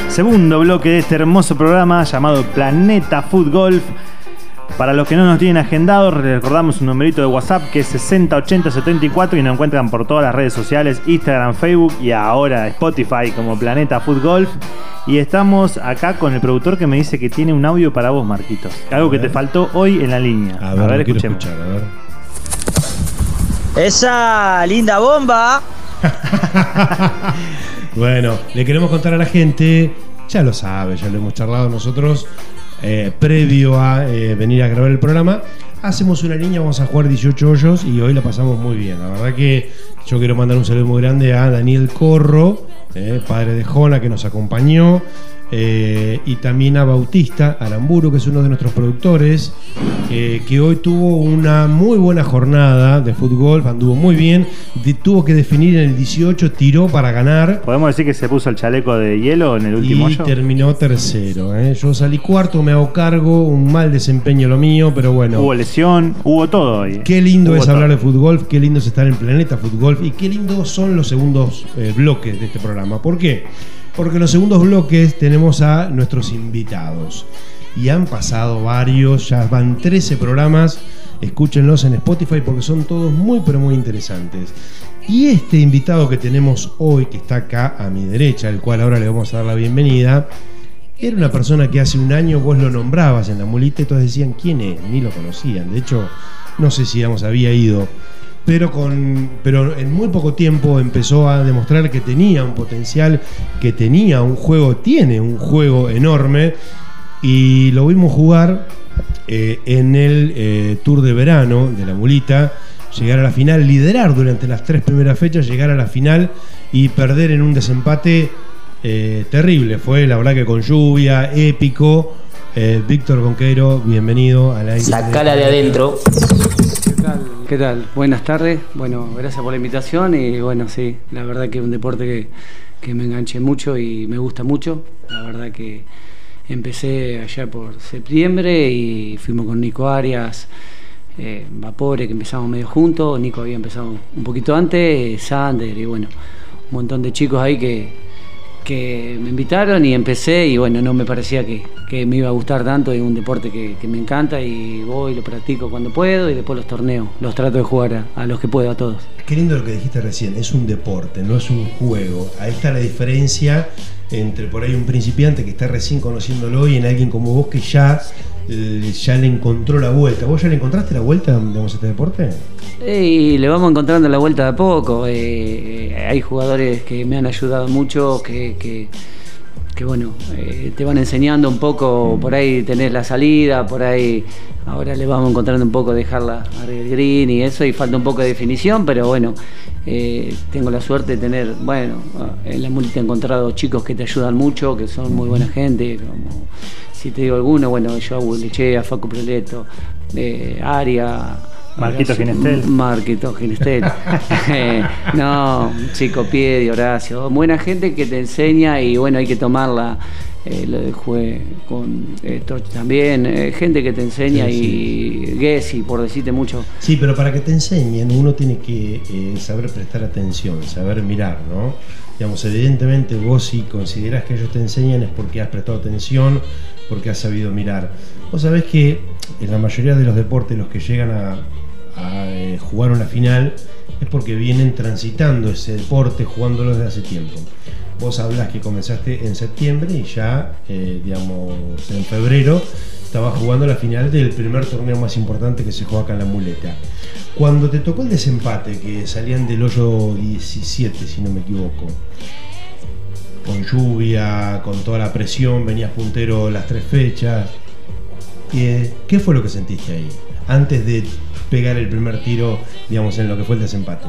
Segundo bloque de este hermoso programa llamado Planeta Food Golf. Para los que no nos tienen agendado, recordamos un numerito de WhatsApp que es 608074 y nos encuentran por todas las redes sociales, Instagram, Facebook y ahora Spotify como Planeta Food Golf. Y estamos acá con el productor que me dice que tiene un audio para vos, Marquitos. Algo que te faltó hoy en la línea. A ver, escuchemos. escuchar, a ver. Esa linda bomba. Bueno, le queremos contar a la gente, ya lo sabe, ya lo hemos charlado nosotros eh, previo a eh, venir a grabar el programa. hacemos una línea, vamos a jugar 18 hoyos y hoy la pasamos muy bien. La verdad que yo quiero mandar un saludo muy grande a Daniel Corro, eh, padre de Jona, que nos acompañó. Eh, y también a Bautista Aramburu, que es uno de nuestros productores, eh, que hoy tuvo una muy buena jornada de fútbol, anduvo muy bien, de- tuvo que definir en el 18, tiró para ganar. ¿Podemos decir que se puso el chaleco de hielo en el último Y hoyo? terminó tercero. ¿eh? Yo salí cuarto, me hago cargo, un mal desempeño lo mío, pero bueno. Hubo lesión, hubo todo hoy. Qué lindo Hubo es todo. hablar de fútbol, qué lindo es estar en Planeta Fútbol y qué lindos son los segundos bloques de este programa. ¿Por qué? Porque en los segundos bloques tenemos a nuestros invitados. Y han pasado varios, ya van 13 programas. Escúchenlos en Spotify porque son todos muy pero muy interesantes. Y este invitado que tenemos hoy, que está acá a mi derecha, al cual ahora le vamos a dar la bienvenida, era una persona que hace un año vos lo nombrabas en la mulita y todos decían quién es, ni lo conocían. De hecho, no sé si digamos, había ido. Pero, con, pero en muy poco tiempo empezó a demostrar que tenía un potencial, que tenía un juego, tiene un juego enorme. Y lo vimos jugar eh, en el eh, Tour de verano de la mulita, llegar a la final, liderar durante las tres primeras fechas, llegar a la final y perder en un desempate eh, terrible. Fue la verdad que con lluvia, épico. Víctor Conquero, bienvenido a la Sacala de adentro. ¿Qué tal? Buenas tardes. Bueno, gracias por la invitación y bueno, sí, la verdad que es un deporte que, que me enganché mucho y me gusta mucho. La verdad que empecé allá por septiembre y fuimos con Nico Arias, eh, Vapore, que empezamos medio juntos. Nico había empezado un poquito antes, Sander y bueno, un montón de chicos ahí que, que me invitaron y empecé y bueno, no me parecía que, que me iba a gustar tanto, es un deporte que, me encanta y voy, lo practico cuando puedo y después los torneos, los trato de jugar a, los que puedo, a todos. Qué lindo lo que dijiste recién, es un deporte, no es un juego. Ahí está la diferencia entre por ahí un principiante que está recién conociéndolo y en alguien como vos que ya, ya le encontró la vuelta. ¿Vos ya le encontraste la vuelta digamos, a este deporte? Le vamos encontrando la vuelta de a poco. eh, eh, hay jugadores que me han ayudado mucho, que, bueno, eh, te van enseñando un poco, por ahí tenés la salida, por ahí ahora le vamos encontrando un poco dejarla arriba del green y eso, y falta un poco de definición, pero bueno, eh, tengo la suerte de tener, bueno, en la multi he encontrado chicos que te ayudan mucho, que son muy buena gente, como si te digo alguno, bueno, yo Lechea, Facu Preleto, eh, Aria. Marquito Ginestel. Marquito Ginestel. Eh, no, Chico Piedi, Horacio. Buena gente que te enseña y bueno, hay que tomarla. Eh, lo jue con eh, también. eh, gente que te enseña y Gessi, por decirte mucho. Sí, pero para que te enseñen uno tiene que eh, saber prestar atención, saber mirar, ¿no? Digamos, evidentemente vos si considerás que ellos te enseñan es porque has prestado atención, porque has sabido mirar. Vos sabés que en la mayoría de los deportes los que llegan a, a, eh, jugar una final es porque vienen transitando ese deporte jugándolo desde hace tiempo. Vos hablás que comenzaste en septiembre y ya, eh, digamos, en febrero estabas jugando la final del primer torneo más importante que se juega acá en la muleta. Cuando te tocó el desempate, que salían del hoyo 17, si no me equivoco, con lluvia, con toda la presión, venías puntero las tres fechas, eh, ¿qué fue lo que sentiste ahí? Antes de pegar el primer tiro, digamos, en lo que fue el desempate.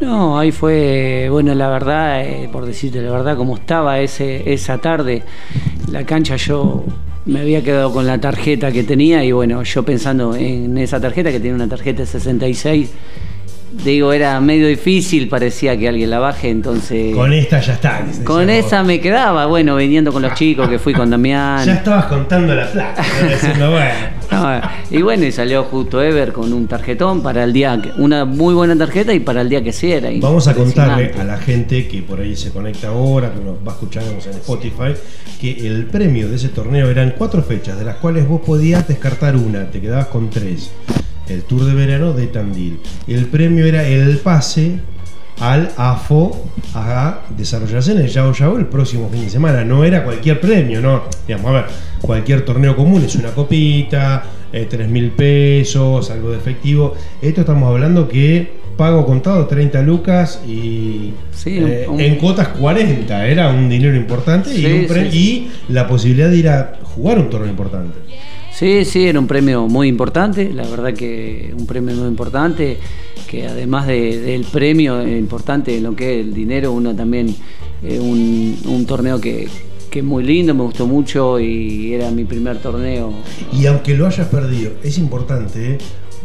No, ahí fue, bueno, la verdad, eh, por decirte la verdad, como estaba ese, esa tarde, la cancha yo me había quedado con la tarjeta que tenía y bueno, yo pensando en esa tarjeta, que tiene una tarjeta de 66, digo, era medio difícil, parecía que alguien la baje, entonces... Con esta ya está. Con vos. esa me quedaba, bueno, viniendo con los chicos, que fui con Damián. Ya estabas contando la plata, diciendo, bueno. No, y bueno, y salió justo Ever con un tarjetón para el día, que- una muy buena tarjeta y para el día que sí era. Vamos a contarle a la gente que por ahí se conecta ahora, que nos va escuchando en Spotify, que el premio de ese torneo eran cuatro fechas, de las cuales vos podías descartar una, te quedabas con tres. El Tour de Verano de Tandil. El premio era el pase al AFO a desarrollarse en el Yao Yao el próximo fin de semana. No era cualquier premio, no. Digamos, a ver, cualquier torneo común es una copita, eh, 3 mil pesos, algo de efectivo. Esto estamos hablando que pago contado 30 lucas y eh, un- en cuotas 40. Era un dinero importante y, un sí. y la posibilidad de ir a jugar un torneo importante. Sí, sí, era un premio muy importante, la verdad que un premio muy importante, que además de- del premio importante en lo que es el dinero, uno también, eh, un, torneo que, que es muy lindo, me gustó mucho y era mi primer torneo. Y aunque lo hayas perdido, es importante ¿eh?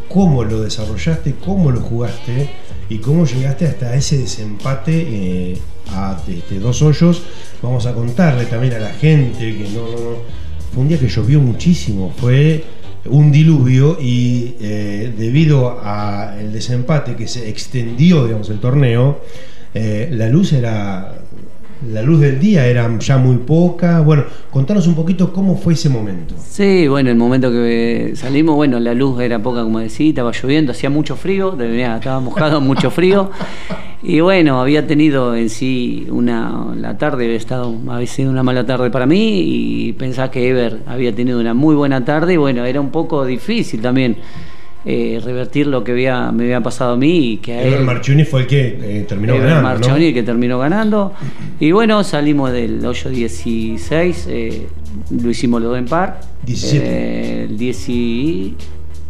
cómo lo desarrollaste, cómo lo jugaste y cómo llegaste hasta ese desempate eh, a este, dos hoyos. Vamos a contarle también a la gente que no. Fue un día que llovió muchísimo, fue un diluvio y eh, debido al desempate que se extendió, digamos, el torneo, eh, la luz era la luz del día era ya muy poca. Bueno, contanos un poquito cómo fue ese momento. Sí, bueno, el momento que salimos, bueno, la luz era poca, como decía, estaba lloviendo, hacía mucho frío, estaba mojado, mucho frío. Y bueno, había tenido en sí una. La tarde había estado, había sido una mala tarde para mí y pensaba que Ever había tenido una muy buena tarde y bueno, era un poco difícil también. Eh, revertir lo que había, me había pasado a mí y que a Ever él Marchioni fue el que eh, terminó Ever ganando. Marchioni, el que terminó ganando. Y bueno, salimos del hoyo 16, eh, lo hicimos los dos en par. 17. Eh, el 10 y-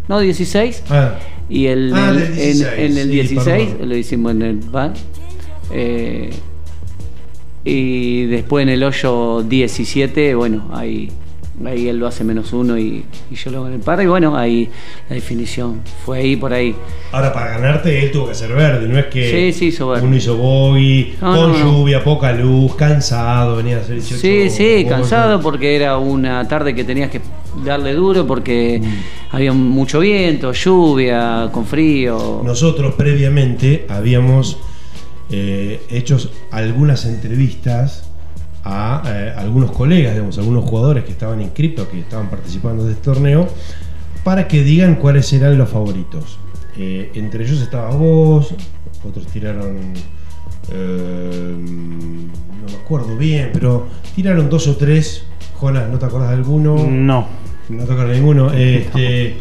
No, 16. Ah. Y el, Ah, el- del en- 16, en, el sí, 16 perdón. lo hicimos en el par. Eh, y después en el hoyo 17, bueno, ahí, ahí él lo hace menos uno y, y yo lo hago en el par. Y bueno, ahí la definición fue ahí por ahí. Ahora, para ganarte, él tuvo que ser verde, no es que Sí, sí, hizo verde. uno hizo bogey, No, con no, no. lluvia, poca luz, cansado, venía a hacer 18 Sí, sí, cansado porque era una tarde que tenías que darle duro porque había mucho viento, lluvia, con frío. Nosotros previamente habíamos eh, hecho algunas entrevistas a eh, algunos colegas, digamos, algunos jugadores que estaban inscritos, que estaban participando de este torneo, para que digan cuáles eran los favoritos. Eh, entre ellos estaba vos, otros tiraron, eh, no me acuerdo bien, pero tiraron dos o tres. Jonas, ¿no te acordás de alguno? No. No te acordás de ninguno. Este,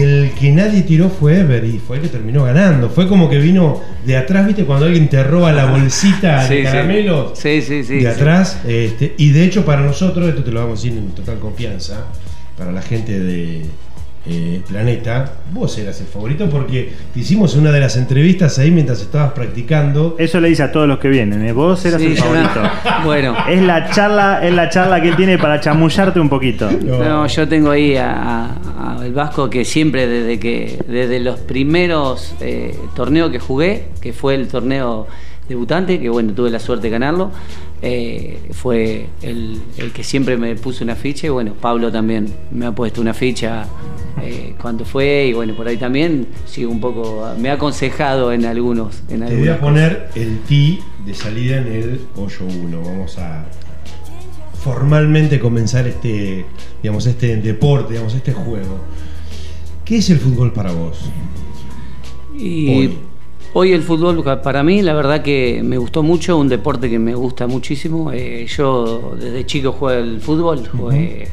el que nadie tiró fue Ever y fue el que terminó ganando. Fue como que vino de atrás, ¿viste? Cuando alguien te roba la bolsita de sí. caramelos. Sí, sí, sí. de sí. atrás. este, y de hecho, para nosotros, esto te lo vamos a decir en total confianza, para la gente de eh, Planeta, vos eras el favorito porque te hicimos una de las entrevistas ahí mientras estabas practicando. Eso le dice a todos los que vienen, ¿eh? vos eras Sí, el favorito. bueno. Es la charla, es la charla que él tiene para chamullarte un poquito. No, yo tengo ahí a el Vasco que siempre desde que desde los primeros eh, torneos que jugué, que fue el torneo debutante, que bueno, tuve la suerte de ganarlo, eh, fue el, el que siempre me puso una ficha y bueno, Pablo también me ha puesto una ficha eh, cuando fue y bueno, por ahí también sí un poco me ha aconsejado en algunos en Te voy a poner el ti de salida en el hoyo 1. Vamos a formalmente comenzar este, digamos, este deporte, digamos, este juego. ¿Qué es el fútbol para vos? Y Hoy. hoy. el fútbol para mí la verdad que me gustó mucho, un deporte que me gusta muchísimo. Eh, yo desde chico jugué al fútbol, jugué,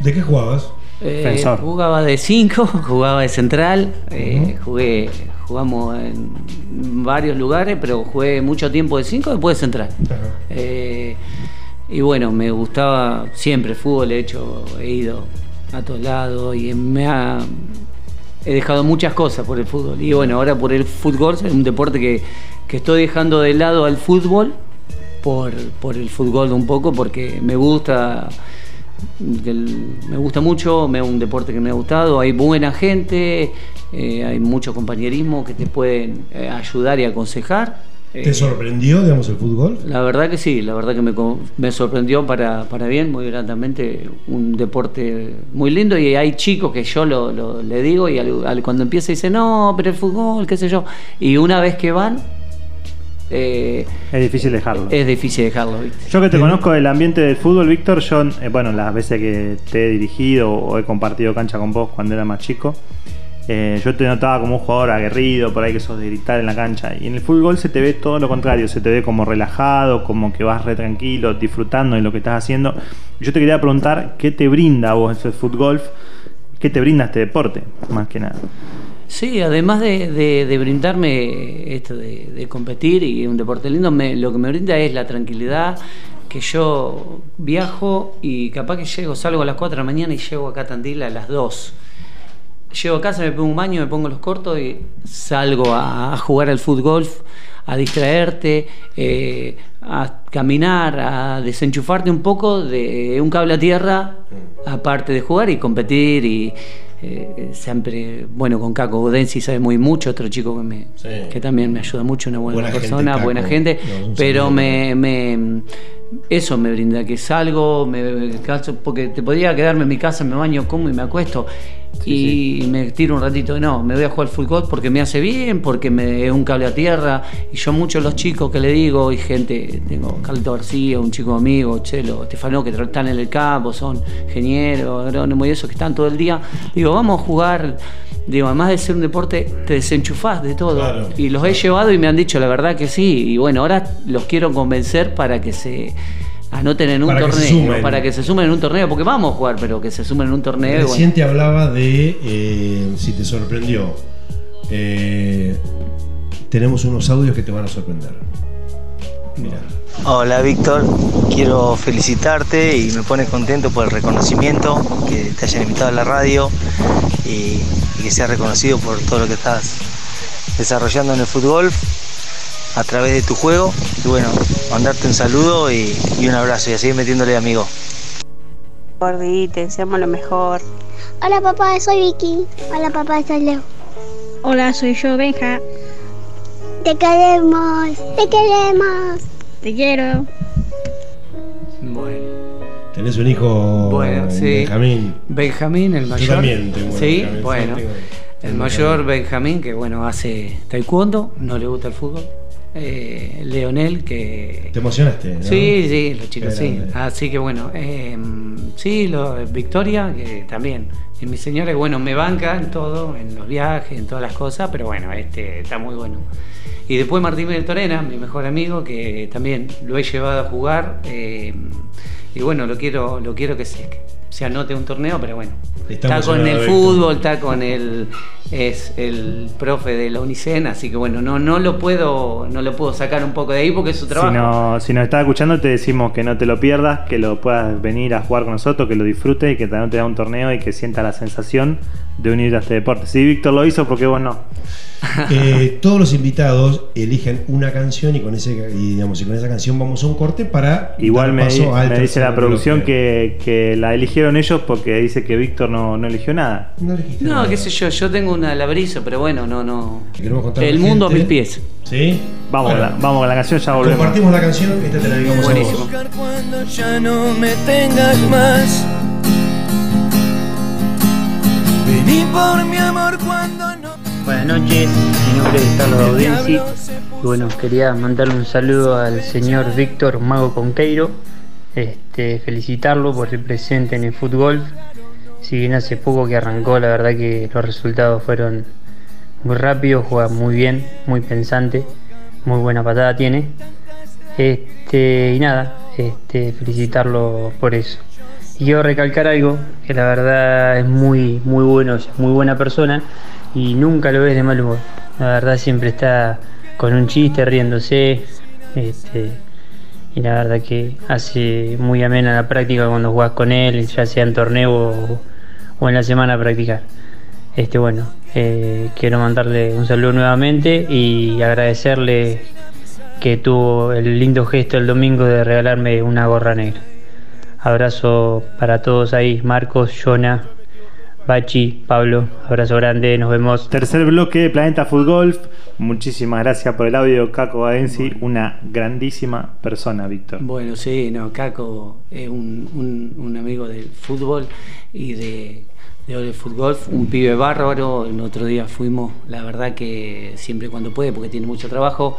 ¿De qué jugabas? eh, jugaba de 5, jugaba de central, eh, jugué, jugamos en varios lugares, pero jugué mucho tiempo de 5 después de central. Eh, y bueno, me gustaba siempre el fútbol, he hecho, he ido a todos lados y me ha he dejado muchas cosas por el fútbol. Y bueno, ahora por el fútbol, es un deporte que, que estoy dejando de lado al fútbol por, por el fútbol un poco, porque me gusta. el- me gusta mucho, es un deporte que me ha gustado, hay buena gente, eh, hay mucho compañerismo que te pueden eh, ayudar y aconsejar. ¿Te Eh, sorprendió, digamos, el fútbol? la verdad que sí, la verdad que me, me sorprendió para, para bien, muy gratamente, un deporte muy lindo y hay chicos que yo lo, lo- le digo y al- al- cuando empieza dice no, pero el fútbol, qué sé yo, y una vez que van, eh, Es difícil dejarlo. es difícil dejarlo, ¿viste? Yo que te conozco del ambiente del fútbol, Víctor, yo, eh, bueno, las veces que te he dirigido o he compartido cancha con vos cuando era más chico, eh, yo te notaba como un jugador aguerrido, por ahí que sos de gritar en la cancha. Y en el fútbol se te ve todo lo contrario, se te ve como relajado, como que vas re tranquilo, disfrutando de lo que estás haciendo. Yo te quería preguntar, ¿qué te brinda a vos ese fútbol? ¿Qué te brinda este deporte, más que nada? Sí, además de, brindarme esto de, de competir y un deporte lindo, me- lo que me brinda es la tranquilidad, que que yo viajo y capaz que llego, salgo a las 4 de la mañana y llego acá a Tandil a las 2. Llego a casa, me pongo un baño, me pongo los cortos y salgo a, a jugar al fútbol, a distraerte, eh, a caminar, a desenchufarte un poco de un cable a tierra, aparte de jugar y competir y eh, siempre, bueno, con Caco Godensi sabe muy mucho, otro chico que, me, que también me ayuda mucho, una buena, persona, buena gente, No, pero me- eso me brinda, que salgo, me, calzo- porque te podría quedarme en mi casa, me baño, como y me acuesto. y me tiro un ratito, no, me voy a jugar al fútbol porque me hace bien, porque me es un cable a tierra. Y yo muchos los chicos que le digo, y gente, tengo Carlito García, un chico amigo, Chelo, Estefano, que están en el campo, son ingenieros, agrónomos y eso, que están todo el día. Digo, vamos a jugar. Digo, además de ser un deporte, te desenchufás de todo. Claro. Y los he llevado y me han dicho la verdad que sí. Y bueno, ahora los quiero convencer para que se anoten en un Para que torneo, sumen. para que se sumen en un torneo, porque vamos a jugar, pero que se sumen en un torneo. bueno. Recién te hablaba de eh, si te sorprendió. Eh, tenemos unos audios que te van a sorprender. Mira. Hola Víctor, quiero felicitarte y me pone contento por el reconocimiento, que te hayan invitado a la radio y, y que seas reconocido por todo lo que estás desarrollando en el fútbol a través de tu juego. Y bueno, mandarte un saludo y, y un abrazo y a seguir metiéndole amigo. Gordi, te deseamos lo mejor. Hola papá, soy Vicky. Hola papá, soy Leo. Hola, soy yo, Benja. Te queremos, te queremos. Te quiero. Bueno. Tenés un hijo, Bueno, sí. Benjamín. Benjamín, el Yo mayor. también tengo Sí, Benjamín, bueno. tengo- El tengo mayor Benjamín, que bueno, hace taekwondo, no le gusta el fútbol. Eh, Leonel, que. Te emocionaste, ¿no? Sí, sí, los chicos, sí. Así que bueno, eh, sí, lo, Victoria, que también. Y mi señora, bueno, me banca en todo, en los viajes, en todas las cosas, pero bueno, este está muy bueno. Y después Martín Torena, mi mejor amigo, que también lo he llevado a jugar. eh, y bueno, lo quiero, lo quiero que se, se anote un torneo, pero bueno. Está Está con el fútbol, está con el es el profe de la Unicen, así que bueno, no, no lo puedo, no lo puedo sacar un poco de ahí porque es su Si, trabajo. no, si nos estás escuchando, te decimos que no te lo pierdas, que lo puedas venir a jugar con nosotros, que lo disfrutes y que también te da un torneo y que sienta la sensación de unir a este deporte. Si Víctor lo hizo, ¿por qué vos no? Eh, todos los invitados eligen una canción y con ese y, digamos, y con esa canción vamos a un corte para Igual dar me, paso al me dice la producción que, que la eligieron ellos porque dice que Víctor no, no eligió nada. No elegiste No, nada. qué sé yo, yo tengo una labrizo, pero bueno, no, no. El la mundo a mis pies. ¿Sí? Vamos, Bueno, la, vamos con la canción, ya volvemos. Compartimos la canción, esta te la dedicamos Buenísimo. a vos. Cuando ya no me tengas más. Vení por mi amor cuando no. Buenas noches, mi nombre es Carlos Audensi y bueno, quería mandarle un saludo al señor Víctor Mago Conqueiro, este, felicitarlo por ser presente en el fútbol, si bien hace poco que arrancó, la verdad que los resultados fueron muy rápidos, juega muy bien, muy pensante, muy buena patada tiene, este, y nada, este, felicitarlo por eso. Y quiero recalcar algo, que la verdad es muy, muy bueno, es muy buena persona y nunca lo ves de mal humor. La verdad siempre está con un chiste, riéndose, este, y la verdad que hace muy amena la práctica cuando jugás con él, ya sea en torneo o, o en la semana a practicar. Este bueno, eh, quiero mandarle un saludo nuevamente y agradecerle que tuvo el lindo gesto el domingo de regalarme una gorra negra. Abrazo para todos ahí, Marcos, Jonah, Bachi, Pablo, abrazo grande, nos vemos. Tercer bloque de Planeta Food Golf. Muchísimas gracias por el audio, Caco Badensi. Una grandísima persona, Víctor. Bueno, sí, no, Caco es un, un- un amigo del fútbol y de, de Ole Fútbol, un pibe bárbaro. El otro día fuimos, la verdad que siempre cuando puede, porque tiene mucho trabajo,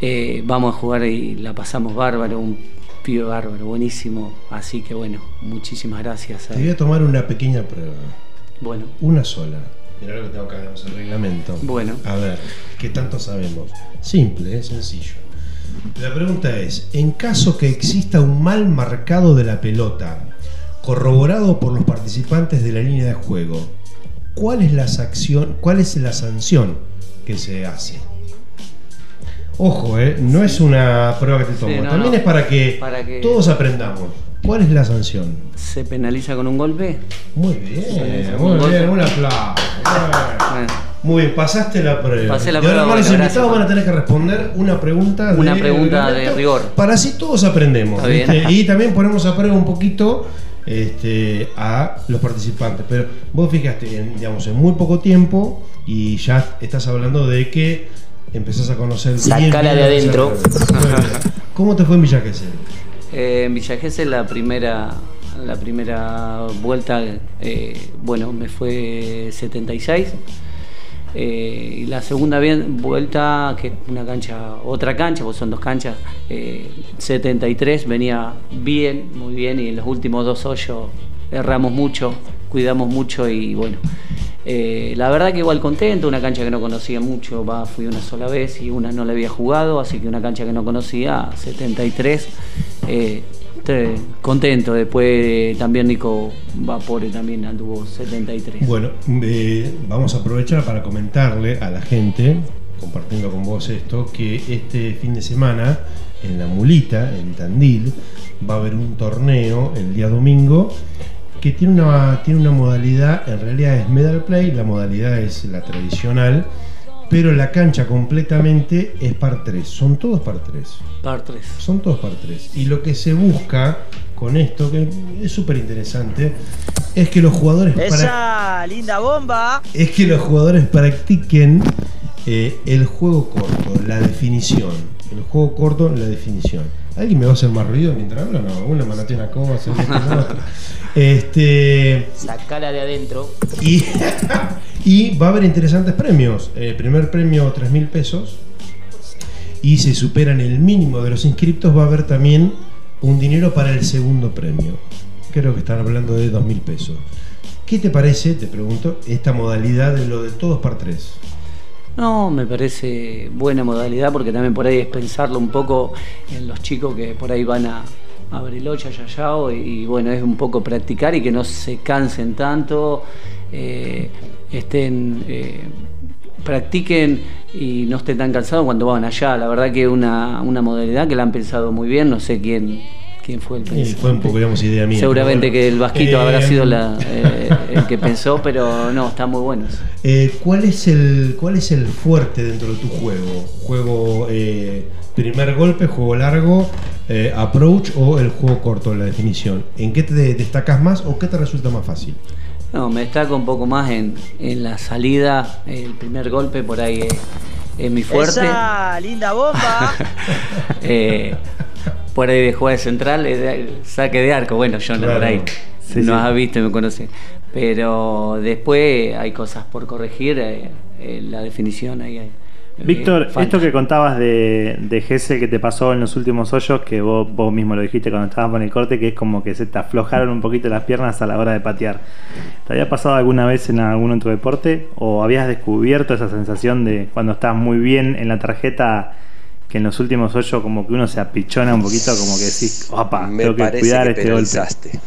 eh, vamos a jugar y la pasamos bárbaro, un pibe bárbaro, buenísimo. Así que bueno, muchísimas gracias. a- Te voy a tomar una pequeña prueba. Bueno, Una sola. Mirá lo que tengo acá en el reglamento. Bueno. A ver, ¿qué tanto sabemos? Simple, es sencillo. La pregunta es, en caso que exista un mal marcado de la pelota, corroborado por los participantes de la línea de juego, ¿cuál es la, acción, cuál es la sanción que se hace? Ojo, eh, no es una prueba que te tomo. Sí, no, También no. es para que, Para que- todos aprendamos. ¿Cuál es la sanción? ¿Se penaliza con un golpe? Muy bien, muy un bien, un aplauso. Muy bien, pasaste la prueba. Pasé la Y ahora prueba, los invitados van a tener que responder una pregunta de Una pregunta de rigor. Para así todos aprendemos. ¿viste? Y también ponemos a prueba un poquito este, a los participantes. Pero vos fijaste, en, digamos, en muy poco tiempo y ya estás hablando de que empezás a conocer Sacala bien de adentro. ¿Cómo te fue en Villa Gesell? Eh, en Villa la primera, la primera vuelta, eh, bueno, me fue 76. Eh, la segunda vuelta, que una cancha, otra cancha, pues son dos canchas, eh, 73, venía bien, muy bien, y en los últimos dos hoyos erramos mucho, cuidamos mucho y bueno. eh, la verdad que igual contento, una cancha que no conocía mucho, fui una sola vez y una no la había jugado, así que una cancha que no conocía, 73, eh, te- contento. Después también Nico Vapore también anduvo 73. Bueno, eh, vamos a aprovechar para comentarle a la gente, compartiendo con vos esto, que este fin de semana en la Mulita, en Tandil, va a haber un torneo el día domingo que tiene una, tiene una modalidad, en realidad es medal play, la modalidad es la tradicional, pero la cancha completamente es par 3, son todos par 3. Par 3. Son todos par 3. Y lo que se busca con esto, que es súper interesante, es que los jugadores para- Esa linda bomba. es que los jugadores practiquen eh, el juego corto, la definición. El juego corto, la definición. ¿Alguien me va a hacer más ruido mientras hablo? No, una manatea una cosa, otra, otra. Este. Sacala de adentro. Y, y va a haber interesantes premios. Eh, primer premio, 3 mil pesos. Y si superan el mínimo de los inscriptos, va a haber también un dinero para el segundo premio. Creo que están hablando de 2 mil pesos. ¿Qué te parece, te pregunto, esta modalidad de lo de todos par 3? No, me parece buena modalidad porque también por ahí es pensarlo un poco en los chicos que por ahí van a, a Bariloche, a Yayao, y bueno, es un poco practicar y que no se cansen tanto, eh, estén, eh, practiquen y no estén tan cansados cuando van allá. La verdad que una, una modalidad que la han pensado muy bien, no sé quién, quién fue el pensante. fue un poco, digamos, idea mía. Seguramente que el Vasquito Eh, habrá sido la, eh, el que pensó, pero no, está muy bueno. eso. Eh, ¿cuál, es el, ¿Cuál es el fuerte dentro de tu juego? ¿Juego eh, primer golpe, juego largo, eh, approach o el juego corto, la definición? ¿En qué te destacas más o qué te resulta más fácil? No, me destaco un poco más en, en la salida, el primer golpe por ahí es, es mi fuerte. Esa linda bomba. Eh, por ahí de jugar de central, saque de arco. Bueno, yo no Claro. por ahí Sí, nos sí. ha visto y me conoce. Pero después hay cosas por corregir, eh, eh, la definición ahí hay. Víctor, eh, falta. esto que contabas de, de Gessel que te pasó en los últimos hoyos, que vos, vos mismo lo dijiste cuando estabas con el corte, que es como que se te aflojaron un poquito las piernas a la hora de patear. ¿Te había pasado alguna vez en algún otro deporte? ¿O habías descubierto esa sensación de cuando estás muy bien en la tarjeta, que en los últimos hoyos como que uno se apichona un poquito, como que decís, opa, Me tengo que cuidar que este golpe?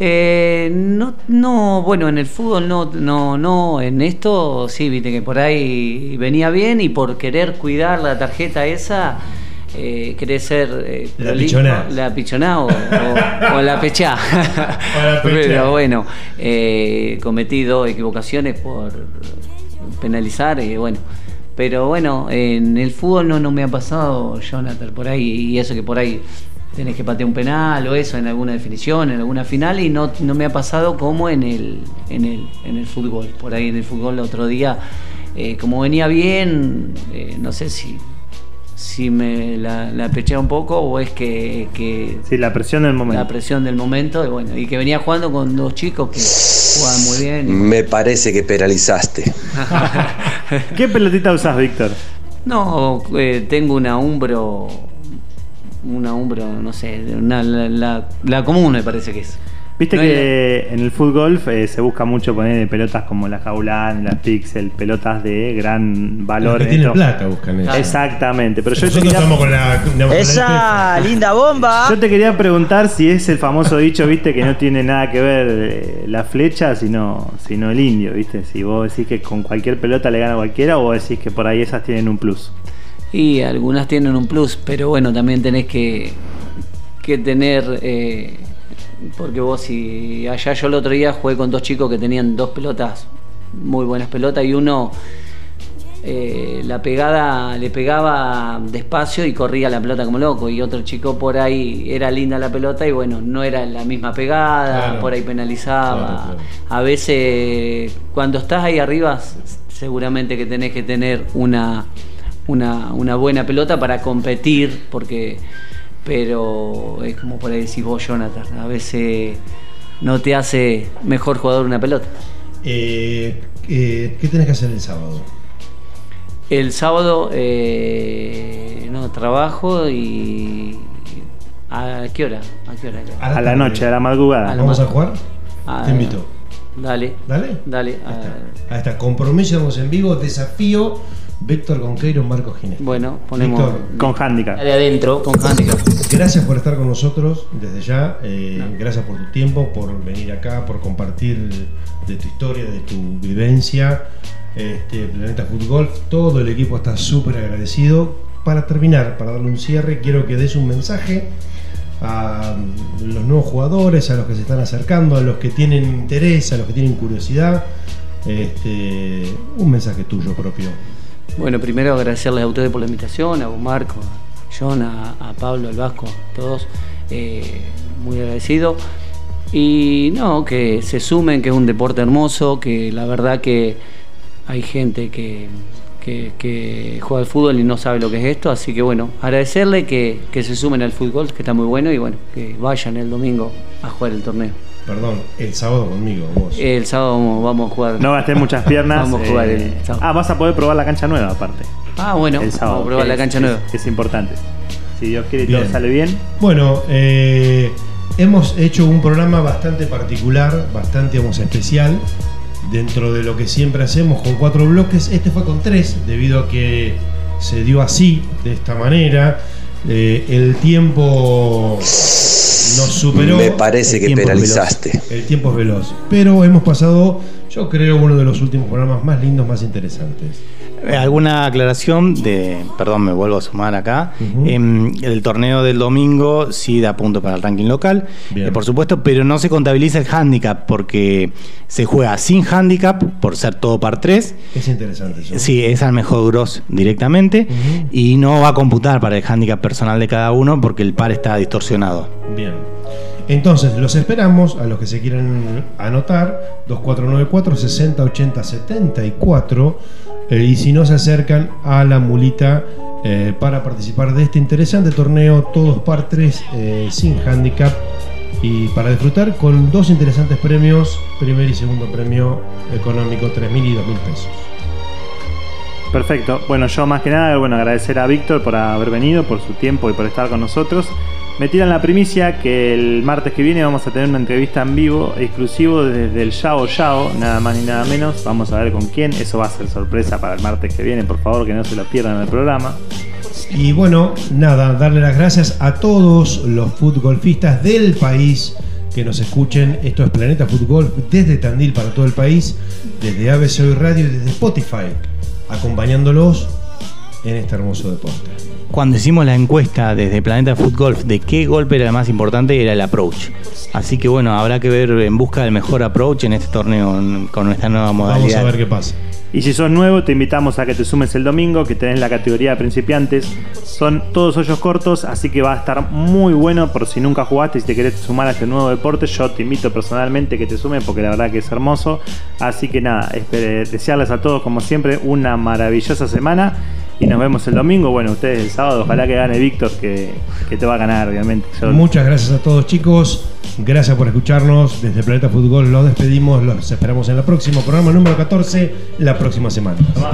Eh, no, no, bueno, en el fútbol no, no, no, en esto sí, viste que por ahí venía bien y por querer cuidar la tarjeta esa, eh, querés ser eh, La pichonás. la pichoná o. O la pechá. Pero bueno, eh, cometí dos equivocaciones por penalizar y bueno. Pero bueno, en el fútbol no, no me ha pasado, Jonathan, por ahí, y eso que por ahí tenés que patear un penal o eso en alguna definición, en alguna final, y no, no me ha pasado como en el, en el, en el fútbol. Por ahí en el fútbol el otro día, eh, como venía bien, eh, no sé si, si me la, la peché un poco o es que, que Sí, la presión del momento. la presión del momento, y bueno, y que venía jugando con dos chicos que jugaban muy bien. y- Me parece que penalizaste. ¿Qué pelotita usás, Víctor? No, eh, tengo una Umbro, una Umbro, no sé, una, la, la- la común me parece que es. Viste No que en el fútbol golf eh, se busca mucho poner pelotas como la Jaulán, las Pixel, pelotas de gran valor. Los que tienen plata buscan eso. Exactamente, pero yo te Nosotros quería, estamos con la. digamos, con la Esa linda bomba. yo te quería preguntar si es el famoso dicho, viste, que no tiene nada que ver eh, la flecha, sino, sino el indio, viste. Si vos decís que con cualquier pelota le gana a cualquiera o vos decís que por ahí esas tienen un plus. Y algunas tienen un plus, pero bueno, también tenés que, que tener... eh, porque vos si allá yo el otro día jugué con dos chicos que tenían dos pelotas, muy buenas pelotas, y uno eh, la pegada le pegaba despacio y corría la pelota como loco, y otro chico por ahí era linda la pelota y bueno, no era la misma pegada, Claro. por ahí penalizaba. Claro, claro. A veces cuando estás ahí arriba, seguramente que tenés que tener una, una, una buena pelota para competir, porque pero es como por ahí decís vos, Jonathan, a veces no te hace mejor jugador una pelota. Eh, eh, ¿Qué tenés que hacer el sábado? El sábado eh, no trabajo y ¿a qué hora? ¿A qué hora? A la A la noche, a la madrugada. ¿Vamos a jugar? Ah, Te invito. Dale. ¿Dale? Dale. Ahí está, compromiso, estamos en vivo, desafío, Víctor Conqueiro, Marco Ginés. Bueno, ponemos Víctor, Con handicap. de adentro con handicap. Gracias por estar con nosotros desde ya. eh, Gracias por tu tiempo, por venir acá, por compartir de tu historia, de tu vivencia. Este, Planeta Fútbol, todo el equipo está súper agradecido. Para terminar, para darle un cierre, quiero que des un mensaje a los nuevos jugadores, a los que se están acercando, a los que tienen interés, a los que tienen curiosidad. Este, un mensaje tuyo propio. Bueno, primero agradecerles a ustedes por la invitación, a vos Marco, a John, a, Pablo, al Vasco, todos, eh, muy agradecido. Y no, que se sumen, que es un deporte hermoso, que la verdad que hay gente que, que, que juega al fútbol y no sabe lo que es esto, así que bueno, agradecerle que, que se sumen al fútbol, que está muy bueno, y bueno, que vayan el domingo a jugar el torneo. Perdón, el sábado conmigo, vos. El sábado vamos, vamos a jugar. No gasté muchas piernas. Vamos a jugar eh, el sábado. Ah, vas a poder probar la cancha nueva aparte. Ah, bueno, el sábado. vamos a probar la es- cancha es- nueva. Es importante. Si Dios quiere y Bien. todo sale bien. Bueno, eh, hemos hecho un programa bastante particular, bastante vamos, especial, dentro de lo que siempre hacemos con cuatro bloques. Este fue con tres, debido a que se dio así, de esta manera. Eh, el tiempo nos superó. Me parece que penalizaste. El tiempo es veloz. Pero hemos pasado, yo creo, uno de los últimos programas más lindos, más interesantes. Eh, ¿Alguna aclaración de, perdón, me vuelvo a sumar acá? Em, el torneo del domingo sí da punto para el ranking local, eh, por supuesto, pero no se contabiliza el handicap porque se juega sin handicap por ser todo par 3. Es interesante eso. Sí, es al mejor gross directamente y no va a computar para el handicap personal de cada uno porque el par está distorsionado. Bien. Entonces, los esperamos a los que se quieran anotar, 2494 60 80 74 eh, y si no se acercan a la mulita eh, para participar de este interesante torneo, todos par 3 eh, sin handicap y para disfrutar con dos interesantes premios, primer y segundo premio económico, 3.000 y 2.000 pesos. Perfecto. Bueno, yo más que nada, bueno, agradecer a Víctor por haber venido, por su tiempo y por estar con nosotros. Me tiran la primicia que el martes que viene vamos a tener una entrevista en vivo, exclusivo desde el Yao Yao, nada más ni nada menos. Vamos a ver con quién. Eso va a ser sorpresa para el martes que viene, por favor, que no se lo pierdan en el programa. Y bueno, nada, darle las gracias a todos los futbolfistas del país que nos escuchen. Esto es Planeta Fútbol desde Tandil para todo el país, desde ABC Radio y desde Spotify, acompañándolos en este hermoso deporte. Cuando hicimos la encuesta desde Planeta Foot Golf de qué golpe era el más importante, era el approach. Así que bueno, habrá que ver en busca del mejor approach en este torneo con esta nueva modalidad. Vamos a ver qué pasa. Y si sos nuevo, te invitamos a que te sumes el domingo, que tenés la categoría de principiantes. Son todos hoyos cortos, así que va a estar muy bueno por si nunca jugaste y si te querés sumar a este nuevo deporte. Yo te invito personalmente que te sumes porque la verdad que es hermoso. Así que nada, desearles a todos, como siempre, una maravillosa semana. Y nos vemos el domingo. Bueno, ustedes el sábado, ojalá que gane Víctor, que, que te va a ganar, obviamente. Yo- Muchas gracias a todos chicos, gracias por escucharnos. Desde Planeta Fútbol los despedimos, los esperamos en el próximo programa número 14 la próxima semana. Tomá.